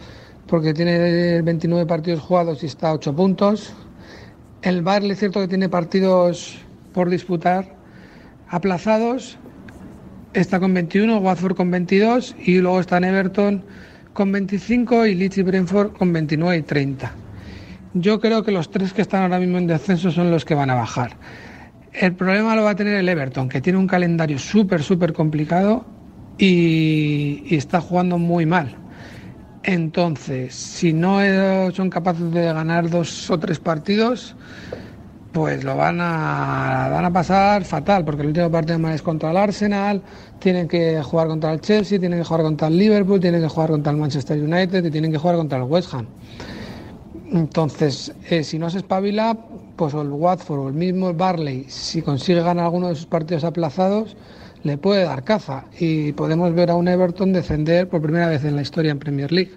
porque tiene 29 partidos jugados y está a 8 puntos. El Barley es cierto que tiene partidos por disputar aplazados, está con 21, Watford con 22 y luego están Everton con 25 y Leeds y Brentford con 29 y 30. Yo creo que los tres que están ahora mismo en descenso son los que van a bajar. El problema lo va a tener el Everton, que tiene un calendario súper, súper complicado y, está jugando muy mal. Entonces, si no eh, son capaces de ganar dos o tres partidos, pues lo van a, a pasar fatal, porque el último partido es contra el Arsenal, tienen que jugar contra el Chelsea, tienen que jugar contra el Liverpool, tienen que jugar contra el Manchester United y tienen que jugar contra el West Ham. Entonces, eh, si no se espabila, pues el Watford o el mismo Barley, si consigue ganar alguno de sus partidos aplazados, le puede dar caza y podemos ver a un Everton descender por primera vez en la historia en Premier League.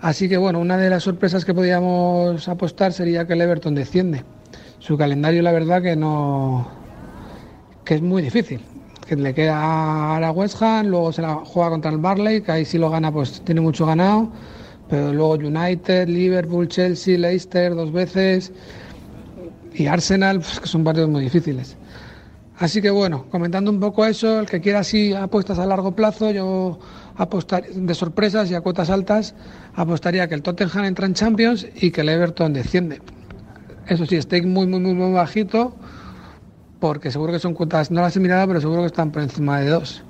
Así que bueno, una de las sorpresas que podríamos apostar sería que el Everton desciende. Su calendario, la verdad, que no. que es muy difícil. Que le queda a la West Ham, luego se la juega contra el Barley, que ahí si lo gana, pues tiene mucho ganado. Pero luego United, Liverpool, Chelsea, Leicester dos veces y Arsenal, pues que son partidos muy difíciles. Así que bueno, comentando un poco eso, el que quiera así apuestas a largo plazo, yo apostar de sorpresas y a cuotas altas, apostaría que el Tottenham entra en Champions y que el Everton desciende. Eso sí, stake muy, muy, muy, muy bajito, porque seguro que son cuotas, no las he mirado, pero seguro que están por encima de dos.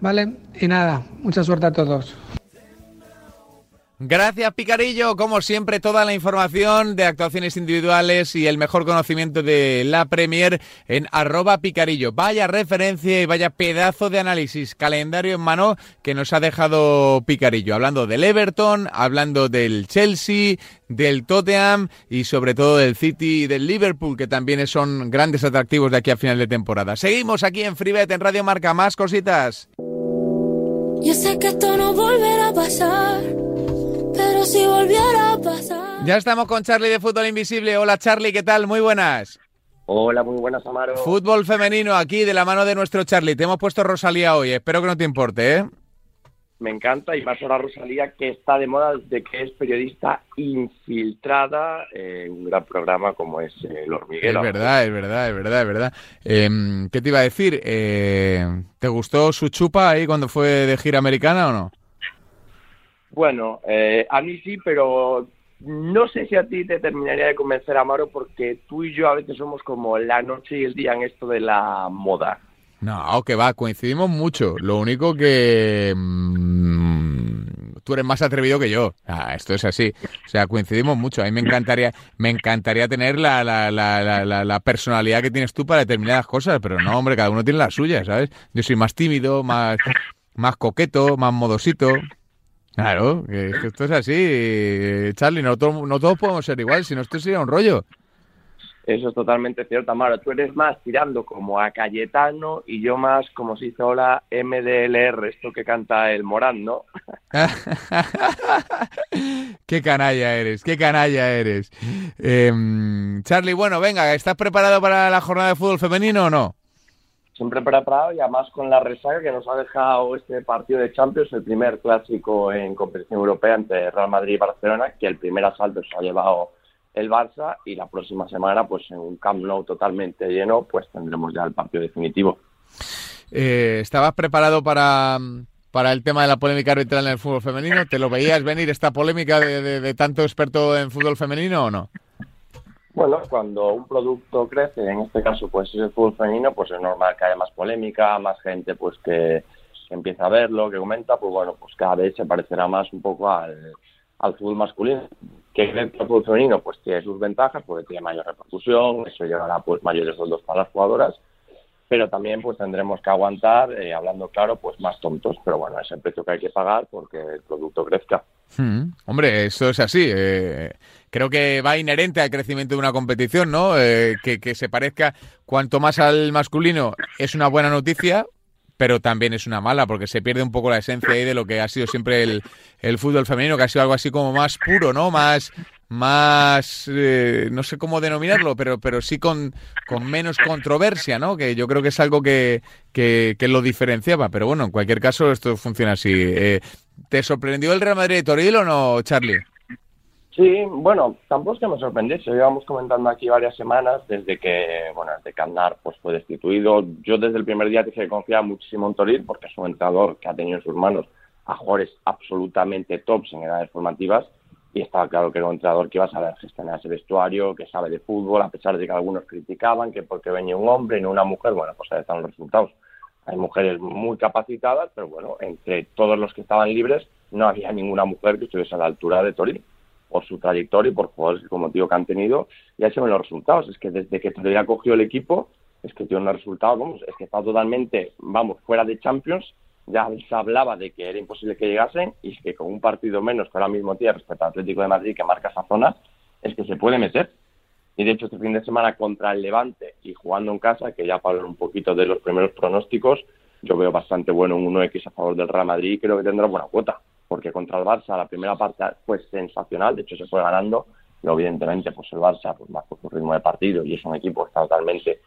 ¿Vale? Y nada, mucha suerte a todos. Gracias, Picarillo. Como siempre, toda la información de actuaciones individuales y el mejor conocimiento de la Premier en arroba Picarillo. Vaya referencia y vaya pedazo de análisis, calendario en mano que nos ha dejado Picarillo. Hablando del Everton, hablando del Chelsea, del Tottenham y sobre todo del City y del Liverpool, que también son grandes atractivos de aquí a final de temporada. Seguimos aquí en Freebet, en Radio Marca. Más cositas. Yo sé que esto no volverá a pasar, pero si volviera a pasar. Ya estamos con Charlie de Fútbol Invisible. Hola Charlie, ¿qué tal? Muy buenas. Hola, muy buenas, Amaro. Fútbol femenino aquí de la mano de nuestro Charlie. Te hemos puesto Rosalía hoy, espero que no te importe, ¿eh? Me encanta y más ahora Rosalía, que está de moda desde que es periodista infiltrada en un gran programa como es eh, El Hormiguero. Es verdad, es verdad, es verdad, es verdad. Eh, ¿Qué te iba a decir? Eh, ¿Te gustó su chupa ahí cuando fue de gira americana o no? Bueno, eh, a mí sí, pero no sé si a ti te terminaría de convencer, Amaro, porque tú y yo a veces somos como la noche y el día en esto de la moda. No, que va, coincidimos mucho. Lo único que mm, tú eres más atrevido que yo. Ah, esto es así. O sea, coincidimos mucho. A mí me encantaría, me encantaría tener la, la, la, la, personalidad que tienes tú para determinadas cosas, pero no, hombre, cada uno tiene la suya, ¿sabes? Yo soy más tímido, más, más coqueto, más modosito. Claro, que, que esto es así, eh, Charlie. No, to- no todos podemos ser igual, si no, esto sería un rollo. Eso es totalmente cierto, Amaro. Tú eres más tirando como a Cayetano y yo más como si hizo ahora MDLR, esto que canta el Morán, ¿no? qué canalla eres, qué canalla eres. Em, Charlie, bueno, venga, ¿estás preparado para la jornada de fútbol femenino o no? Siempre preparado y además con la resaca que nos ha dejado este partido de Champions, el primer clásico en competición europea entre Real Madrid y Barcelona, que el primer asalto se ha llevado el Barça y la próxima semana, pues en un Camp Nou totalmente lleno, pues tendremos ya el partido definitivo. Eh, ¿Estabas preparado para, para el tema de la polémica arbitral en el fútbol femenino? ¿Te lo veías venir esta polémica de, de- de tanto experto en fútbol femenino o no? Bueno, cuando un producto crece, en este caso pues es el fútbol femenino, pues es normal que haya más polémica, más gente pues que, empieza a verlo, que comenta, pues bueno, pues cada vez se parecerá más un poco al, al fútbol masculino. Que el fútbol femenino pues tiene sus ventajas porque tiene mayor repercusión, eso llevará pues mayores sueldos para las jugadoras, pero también pues tendremos que aguantar, eh, hablando claro, pues más tontos, pero bueno, es el precio que hay que pagar porque el producto crezca. Hmm, Hombre, eso es así. eh, creo que va inherente al crecimiento de una competición, ¿no? Eh, que, que se parezca cuanto más al masculino es una buena noticia, pero también es una mala, porque se pierde un poco la esencia ahí de lo que ha sido siempre el, el fútbol femenino, que ha sido algo así como más puro, ¿no? Más, más, eh, no sé cómo denominarlo, pero, pero sí con, con menos controversia, ¿no? Que yo creo que es algo que, que, que lo diferenciaba. Pero bueno, en cualquier caso, esto funciona así. Eh, ¿Te sorprendió el Real Madrid de Toril o no, Charlie? Sí, bueno, tampoco es que me sorprendiese. Llevamos comentando aquí varias semanas desde que, bueno, desde que pues, fue destituido. Yo desde el primer día dije que confiaba muchísimo en Toril porque es un entrenador que ha tenido en sus manos a jugadores absolutamente tops en edades formativas y estaba claro que era un entrenador que iba a saber gestionar ese vestuario, que sabe de fútbol, a pesar de que algunos criticaban que porque venía un hombre y no una mujer, bueno, pues ahí están los resultados. Hay mujeres muy capacitadas, pero bueno, entre todos los que estaban libres no había ninguna mujer que estuviese a la altura de Toril por su trayectoria y por jugadores como digo que han tenido, y ahí se ven los resultados. Es que desde que Toril cogió el equipo, es que tiene unos resultados, vamos, es que está totalmente, vamos, fuera de Champions, ya se hablaba de que era imposible que llegasen, y es que con un partido menos que ahora mismo tiene respecto al Atlético de Madrid, que marca esa zona, es que se puede meter. Y de hecho, este fin de semana contra el Levante y jugando en casa, que ya para hablar un poquito de los primeros pronósticos, yo veo bastante bueno un 1X a favor del Real Madrid y creo que tendrá buena cuota, porque contra el Barça la primera parte fue sensacional, de hecho se fue ganando, pero evidentemente pues el Barça pues más por su ritmo de partido y es un equipo que está totalmente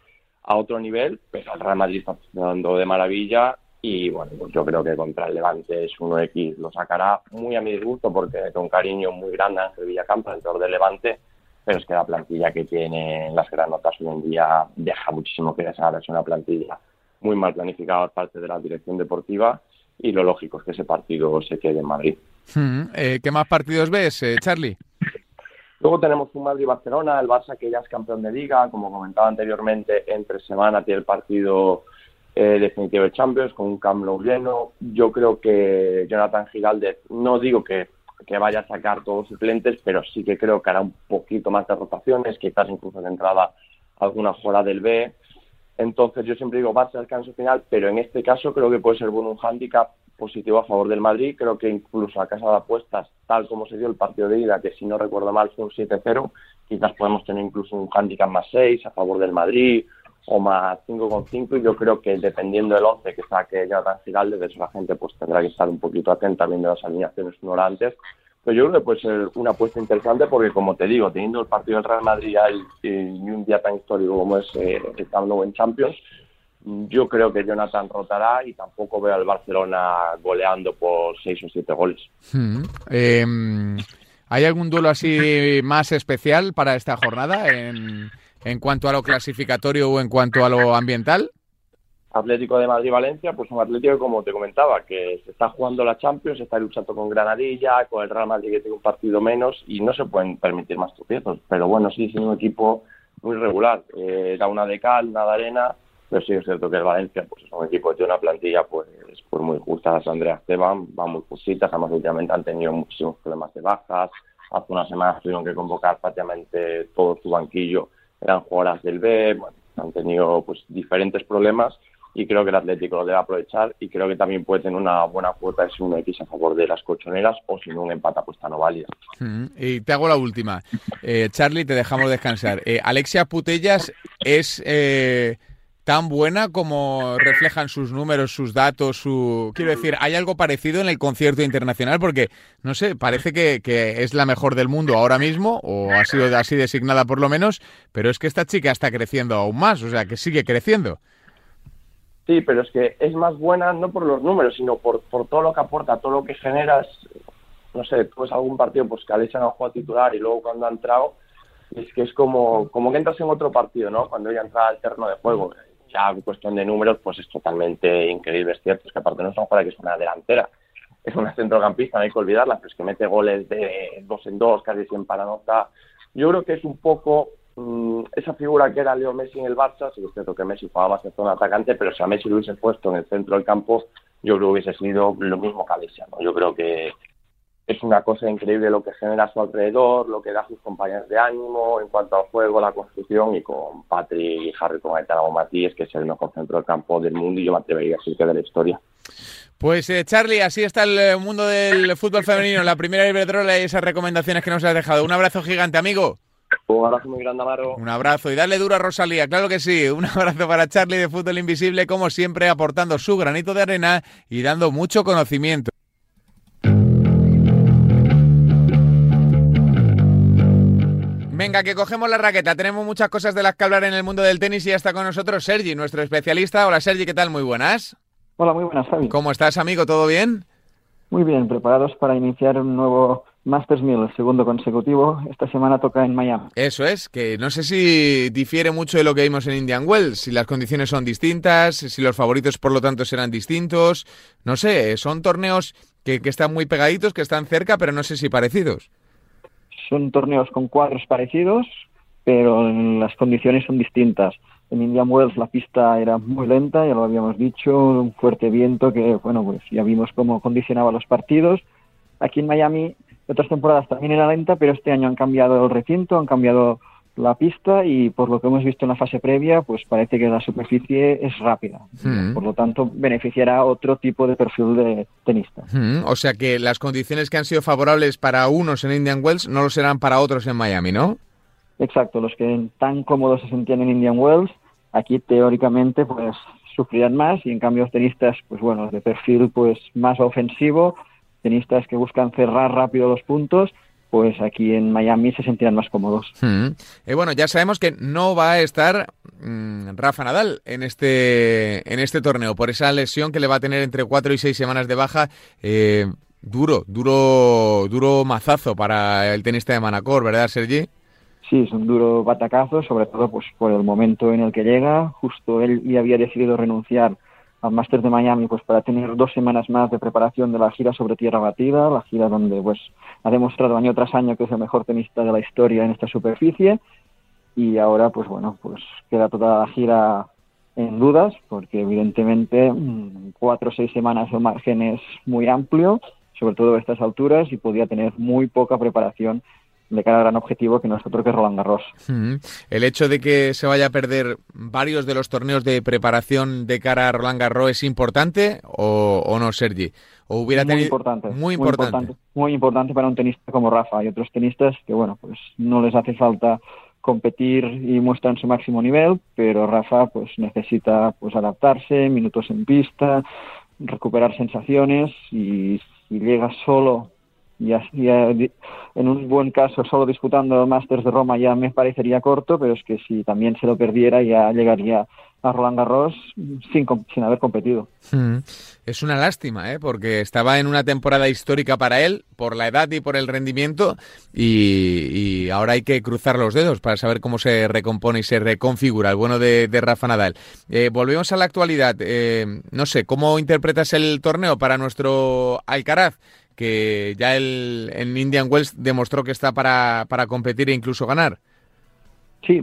a otro nivel, pero el Real Madrid está funcionando de maravilla y bueno, pues yo creo que contra el Levante es 1X, lo sacará muy a mi disgusto porque con cariño muy grande Ángel Villacampa, dentro del Levante, pero es que la plantilla que tiene en las granotas hoy en día deja muchísimo que desear, es una plantilla muy mal planificada por parte de la dirección deportiva y lo lógico es que ese partido se quede en Madrid. Hmm, eh, ¿Qué más partidos ves, eh, Charlie? Luego tenemos un Madrid-Barcelona, el Barça que ya es campeón de liga, como comentaba anteriormente, entre semana tiene el partido eh, definitivo de Champions con un Camp Nou lleno. Yo creo que Jonathan Giraldez, no digo que, que vaya a sacar todos los suplentes, pero sí que creo que hará un poquito más de rotaciones, quizás incluso de entrada alguna jugada del B. Entonces yo siempre digo Barça descanso final, pero en este caso creo que puede ser bueno un hándicap positivo a favor del Madrid. Creo que incluso a casa de apuestas, tal como se dio el partido de ida, que si no recuerdo mal fue un 7-0, quizás podemos tener incluso un hándicap más 6 a favor del Madrid o más 5,5 y yo creo que dependiendo del 11 que saque Jonathan Giralde, de eso la gente pues tendrá que estar un poquito atenta viendo las alineaciones una hora antes. Yo creo que puede ser una apuesta interesante porque, como te digo, teniendo el partido del Real Madrid eh, y un día tan histórico como es eh, el Nou en Champions, yo creo que Jonathan rotará y tampoco veo al Barcelona goleando por seis o siete goles. Mm. Eh, ¿Hay algún duelo así más especial para esta jornada en, en cuanto a lo clasificatorio o en cuanto a lo ambiental? Atlético de Madrid-Valencia, pues un Atlético, como te comentaba, que se está jugando la Champions, está luchando con Granadilla, con el Real Madrid que tiene un partido menos y no se pueden permitir más tropiezos. Pero bueno, sí, es un equipo muy regular. Eh, da una de cal, una de arena, pero sí es cierto que el Valencia pues es un equipo que tiene una plantilla pues, pues muy justa. Las Andrea Esteban van muy justitas, además últimamente han tenido muchísimos problemas de bajas. Hace unas semanas tuvieron que convocar prácticamente todo su banquillo, eran jugadoras del B, bueno, han tenido pues diferentes problemas y creo que el Atlético lo debe aprovechar y creo que también puede tener una buena cuota de un X a favor de las colchoneras o si no un empate apuesta no válida. Y te hago la última. Eh, Charlie, te dejamos descansar. Eh, Alexia Putellas es eh, tan buena como reflejan sus números, sus datos, su... Quiero decir, ¿hay algo parecido en el concierto internacional? Porque, no sé, parece que es la mejor del mundo ahora mismo, o ha sido así designada por lo menos, pero es que esta chica está creciendo aún más, o sea, que sigue creciendo. Sí, pero es que es más buena no por los números, sino por, por todo lo que aporta, todo lo que generas. No sé, ves algún partido pues que Alexia no juega titular y luego cuando ha entrado, es que es como, como que entras en otro partido, ¿no? Cuando ella entra al terreno de juego. Ya cuestión de números, pues es totalmente increíble. Es cierto, es que aparte no es una jugadora que es una delantera, es una centrocampista, no hay que olvidarla, pero es que mete goles de dos en dos, casi siempre para nota. Yo creo que es un poco mm, esa figura que era Leo Messi en el Barça, sí es cierto que Messi jugaba más en zona atacante, pero si a Messi lo hubiese puesto en el centro del campo, yo creo que hubiese sido lo mismo que Alexia, ¿no? Yo creo que es una cosa increíble lo que genera a su alrededor, lo que da a sus compañeros de ánimo en cuanto al juego, la construcción y con Patrick y Harry con Aitana Matías, que es el mejor centro del campo del mundo y yo me atrevería a decir que de la historia. Pues eh, Charlie, así está el eh, mundo del fútbol femenino, la primera Iberdrola y esas recomendaciones que nos has dejado. Un abrazo gigante, amigo. Un abrazo muy grande, Amaro. Un abrazo y dale duro a Rosalía, claro que sí. Un abrazo para Charlie de Fútbol Invisible, como siempre, aportando su granito de arena y dando mucho conocimiento. Venga, que cogemos la raqueta. Tenemos muchas cosas de las que hablar en el mundo del tenis y ya está con nosotros Sergi, nuestro especialista. Hola Sergi, ¿qué tal? Muy buenas. Hola, muy buenas, Javi. ¿Cómo estás, amigo? ¿Todo bien? Muy bien, preparados para iniciar un nuevo Masters 1000, el segundo consecutivo. Esta semana toca en Miami. Eso es, que no sé si difiere mucho de lo que vimos en Indian Wells, si las condiciones son distintas, si los favoritos por lo tanto serán distintos. No sé, son torneos que, que están muy pegaditos, que están cerca, pero no sé si parecidos. Son torneos con cuadros parecidos, pero las condiciones son distintas. En Indian Wells la pista era muy lenta, ya lo habíamos dicho, un fuerte viento que, bueno, pues ya vimos cómo condicionaba los partidos. Aquí en Miami, otras temporadas también era lenta, pero este año han cambiado el recinto, han cambiado la pista y por lo que hemos visto en la fase previa, pues parece que la superficie es rápida. Mm. Por lo tanto, beneficiará a otro tipo de perfil de tenista. Mm, O sea que las condiciones que han sido favorables para unos en Indian Wells no lo serán para otros en Miami, ¿no? Exacto, los que tan cómodos se sentían en Indian Wells, aquí teóricamente pues sufrirán más y en cambio los tenistas, pues bueno, de perfil pues más ofensivo, tenistas que buscan cerrar rápido los puntos, pues aquí en Miami se sentirán más cómodos. Mm. Eh, bueno, ya sabemos que no va a estar mm, Rafa Nadal en este, en este torneo por esa lesión que le va a tener entre cuatro y seis semanas de baja. Eh, duro, duro, duro mazazo para el tenista de Manacor, ¿verdad, Sergi? Sí, es un duro batacazo, sobre todo pues por el momento en el que llega. Justo él ya había decidido renunciar al Masters de Miami pues para tener dos semanas más de preparación de la gira sobre tierra batida, la gira donde pues ha demostrado año tras año que es el mejor tenista de la historia en esta superficie. Y ahora pues bueno pues queda toda la gira en dudas porque evidentemente mm, cuatro o seis semanas el margen es muy amplio sobre todo a estas alturas y podía tener muy poca preparación de cara al gran objetivo que no es otro que Roland Garros. El hecho de que se vaya a perder varios de los torneos de preparación de cara a Roland Garros es importante o, o no, Sergi? ¿O hubiera muy tenido importante, muy importante? muy importante para un tenista como Rafa y otros tenistas que bueno pues no les hace falta competir y muestran su máximo nivel, pero Rafa pues necesita pues adaptarse, minutos en pista, recuperar sensaciones y si llega solo ya di- en un buen caso solo disputando Masters de Roma ya me parecería corto, pero es que si también se lo perdiera ya llegaría a Roland Garros sin, haber competido. Mm. Es una lástima, ¿eh? porque estaba en una temporada histórica para él, por la edad y por el rendimiento, y, ahora hay que cruzar los dedos para saber cómo se recompone y se reconfigura el bueno de, de Rafa Nadal. Eh, volvemos a la actualidad. Eh, no sé, ¿cómo interpretas el torneo para nuestro Alcaraz? Que ya el, en Indian Wells demostró que está para, para competir e incluso ganar. Sí,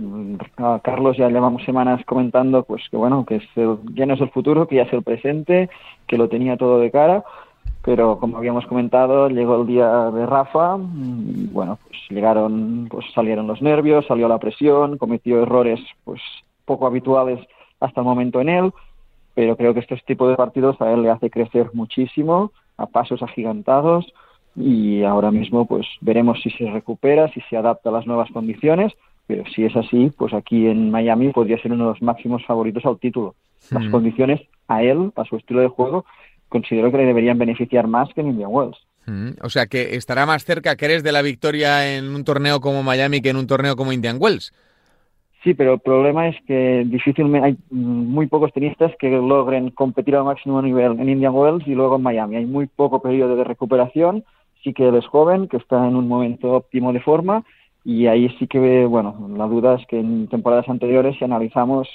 a Carlos ya llevamos semanas comentando pues que bueno, que ya no es el futuro, que ya es el presente, que lo tenía todo de cara, pero como habíamos comentado, llegó el día de Rafa, bueno, pues llegaron, pues salieron los nervios, salió la presión, cometió errores pues poco habituales hasta el momento en él, pero creo que este tipo de partidos a él le hace crecer muchísimo, a pasos agigantados, y ahora mismo pues veremos si se recupera, si se adapta a las nuevas condiciones, pero si es así, pues aquí en Miami podría ser uno de los máximos favoritos al título. Las Mm. condiciones a él, a su estilo de juego, considero que le deberían beneficiar más que en Indian Wells. Mm, O sea que estará más cerca que eres de la victoria en un torneo como Miami que en un torneo como Indian Wells. Sí, pero el problema es que difícilmente hay muy pocos tenistas que logren competir al máximo nivel en Indian Wells y luego en Miami. Hay muy poco periodo de recuperación. Sí que él es joven, que está en un momento óptimo de forma y ahí sí que, bueno, la duda es que en temporadas anteriores, si analizamos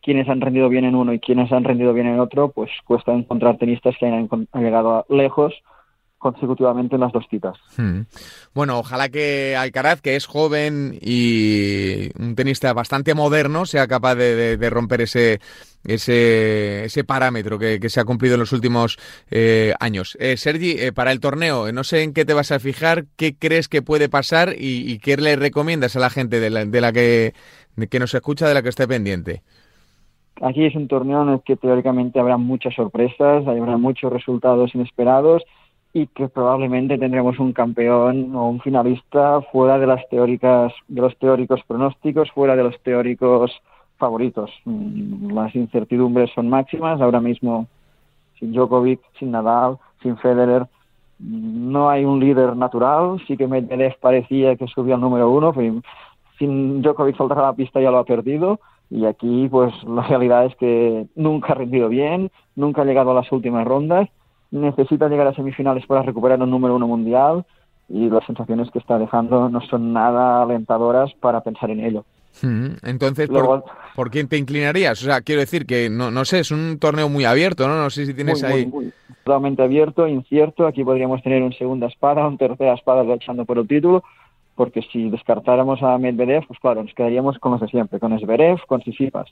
quiénes han rendido bien en uno y quiénes han rendido bien en otro, pues cuesta encontrar tenistas que hayan llegado lejos consecutivamente en las dos citas. Hmm. Bueno, ojalá que Alcaraz, que es joven y un tenista bastante moderno, sea capaz de, de- de romper ese, ese, ese parámetro que, que se ha cumplido en los últimos eh, años. Eh, Sergi, eh, para el torneo, no sé en qué te vas a fijar, qué crees que puede pasar y, y qué le recomiendas a la gente de la, de la que, que nos escucha, de la que esté pendiente. Aquí es un torneo en el que teóricamente habrá muchas sorpresas, habrá muchos resultados inesperados y que probablemente tendremos un campeón o un finalista fuera de las teóricas, de los teóricos pronósticos, fuera de los teóricos favoritos. Mm, Las incertidumbres son máximas. Ahora mismo, sin Djokovic, sin Nadal, sin Federer, mm, no hay un líder natural. Sí que Medvedev parecía que subía al número uno, pero sin Djokovic saltar a la pista ya lo ha perdido. Y aquí, pues la realidad es que nunca ha rendido bien, nunca ha llegado a las últimas rondas, necesita llegar a semifinales para recuperar un número uno mundial y las sensaciones que está dejando no son nada alentadoras para pensar en ello. Hmm. Entonces, Luego- ¿por, por quién te inclinarías? O sea, quiero decir que, no, no sé, es un torneo muy abierto, ¿no? No sé si tienes muy, ahí... muy, muy totalmente abierto, incierto. Aquí podríamos tener un segunda espada, un tercera espada luchando por el título, porque si descartáramos a Medvedev, pues claro, nos quedaríamos con los de siempre, con Zverev, con Sisipas.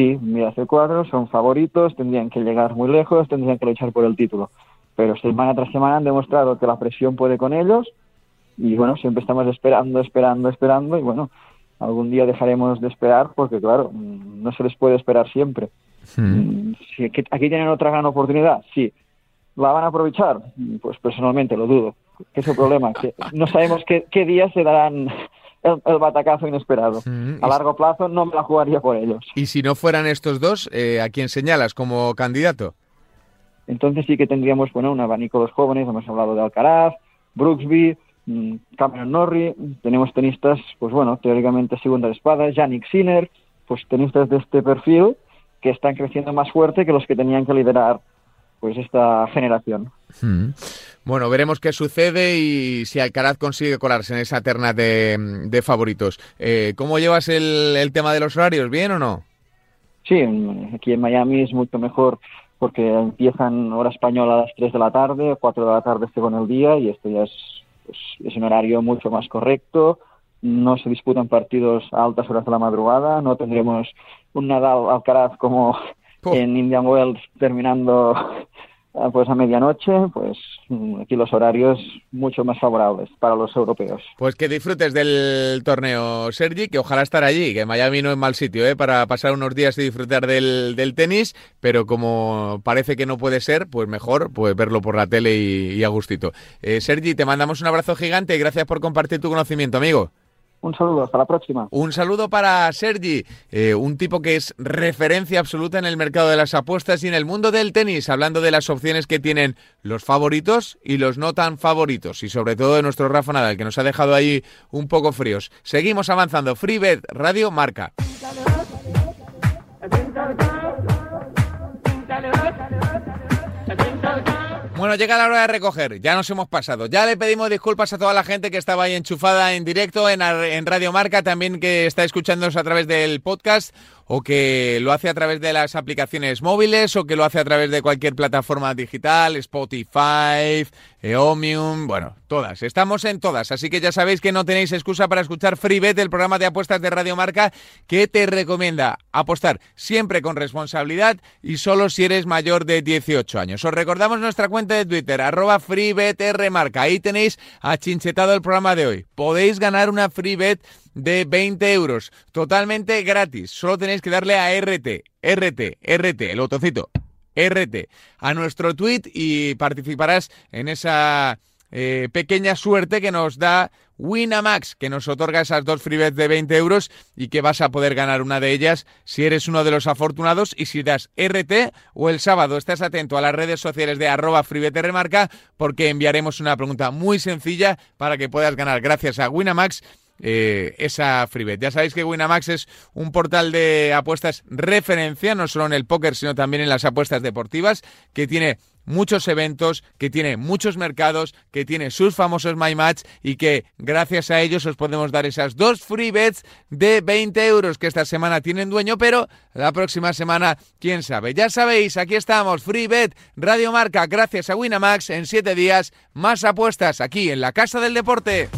Sí, mira hacia el cuadro, son favoritos, tendrían que llegar muy lejos, tendrían que luchar por el título. Pero semana tras semana han demostrado que la presión puede con ellos y bueno, siempre estamos esperando, esperando, esperando y bueno, algún día dejaremos de esperar porque claro, mm, no se les puede esperar siempre. Mm, Si aquí, aquí tienen otra gran oportunidad, sí. ¿La van a aprovechar? Mm, Pues personalmente lo dudo. Que es el problema, que no sabemos qué, qué días se darán el, el batacazo inesperado. Mm, A largo plazo no me la jugaría por ellos. Y si no fueran estos dos, eh, ¿a quién señalas como candidato? Entonces sí que tendríamos bueno, un abanico de los jóvenes, hemos hablado de Alcaraz, Brooksby, mm, Cameron Norrie, tenemos tenistas, pues bueno, teóricamente segunda de espada, Yannick Sinner, pues tenistas de este perfil que están creciendo más fuerte que los que tenían que liderar pues esta generación. Hmm. Bueno, veremos qué sucede y si Alcaraz consigue colarse en esa terna de, de favoritos. Eh, ¿Cómo llevas el, el tema de los horarios? ¿Bien o no? Sí, aquí en Miami es mucho mejor porque empiezan hora española a las 3 de la tarde, 4 de la tarde según el día, y esto ya es, pues, es un horario mucho más correcto. No se disputan partidos a altas horas de la madrugada, no tendremos un Nadal Alcaraz como en Indian Wells terminando ah, pues a medianoche, pues mm, aquí los horarios mucho más favorables para los europeos. Pues que disfrutes del torneo, Sergi, que ojalá estar allí, que Miami no es mal sitio ¿eh? para pasar unos días y disfrutar del, del tenis, pero como parece que no puede ser, pues mejor pues verlo por la tele y, y a gustito. Eh, Sergi, te mandamos un abrazo gigante y gracias por compartir tu conocimiento, amigo. Un saludo, hasta la próxima. Un saludo para Sergi, eh, un tipo que es referencia absoluta en el mercado de las apuestas y en el mundo del tenis, hablando de las opciones que tienen los favoritos y los no tan favoritos, y sobre todo de nuestro Rafa Nadal, que nos ha dejado ahí un poco fríos. Seguimos avanzando. Freebet Radio Marca. Bueno, llega la hora de recoger, ya nos hemos pasado. Ya le pedimos disculpas a toda la gente que estaba ahí enchufada en directo en, en Radio Marca, también que está escuchándonos a través del podcast o que lo hace a través de las aplicaciones móviles o que lo hace a través de cualquier plataforma digital, Spotify, Eomium, bueno, todas. Estamos en todas, así que ya sabéis que no tenéis excusa para escuchar FreeBet, el programa de apuestas de Radio Marca, que te recomienda apostar siempre con responsabilidad y solo si eres mayor de 18 años. Os recordamos nuestra cuenta de Twitter, arroba FreeBetRMarca. Ahí tenéis achinchetado el programa de hoy. Podéis ganar una FreeBet de 20 euros, totalmente gratis. Solo tenéis que darle a RT, RT, RT, el botoncito, RT, a nuestro tweet y participarás en esa eh, pequeña suerte que nos da Winamax, que nos otorga esas dos free bets de 20 euros y que vas a poder ganar una de ellas si eres uno de los afortunados y si das RT o el sábado estás atento a las redes sociales de arroba freebetrmarca porque enviaremos una pregunta muy sencilla para que puedas ganar gracias a Winamax eh, esa freebet. Ya sabéis que Winamax es un portal de apuestas referencia, no solo en el póker, sino también en las apuestas deportivas, que tiene muchos eventos, que tiene muchos mercados, que tiene sus famosos My Match y que gracias a ellos os podemos dar esas dos free bets de 20 euros que esta semana tienen dueño, pero la próxima semana, quién sabe. Ya sabéis, aquí estamos, free bet, Radio Marca, gracias a Winamax, en siete días, más apuestas aquí en la Casa del Deporte.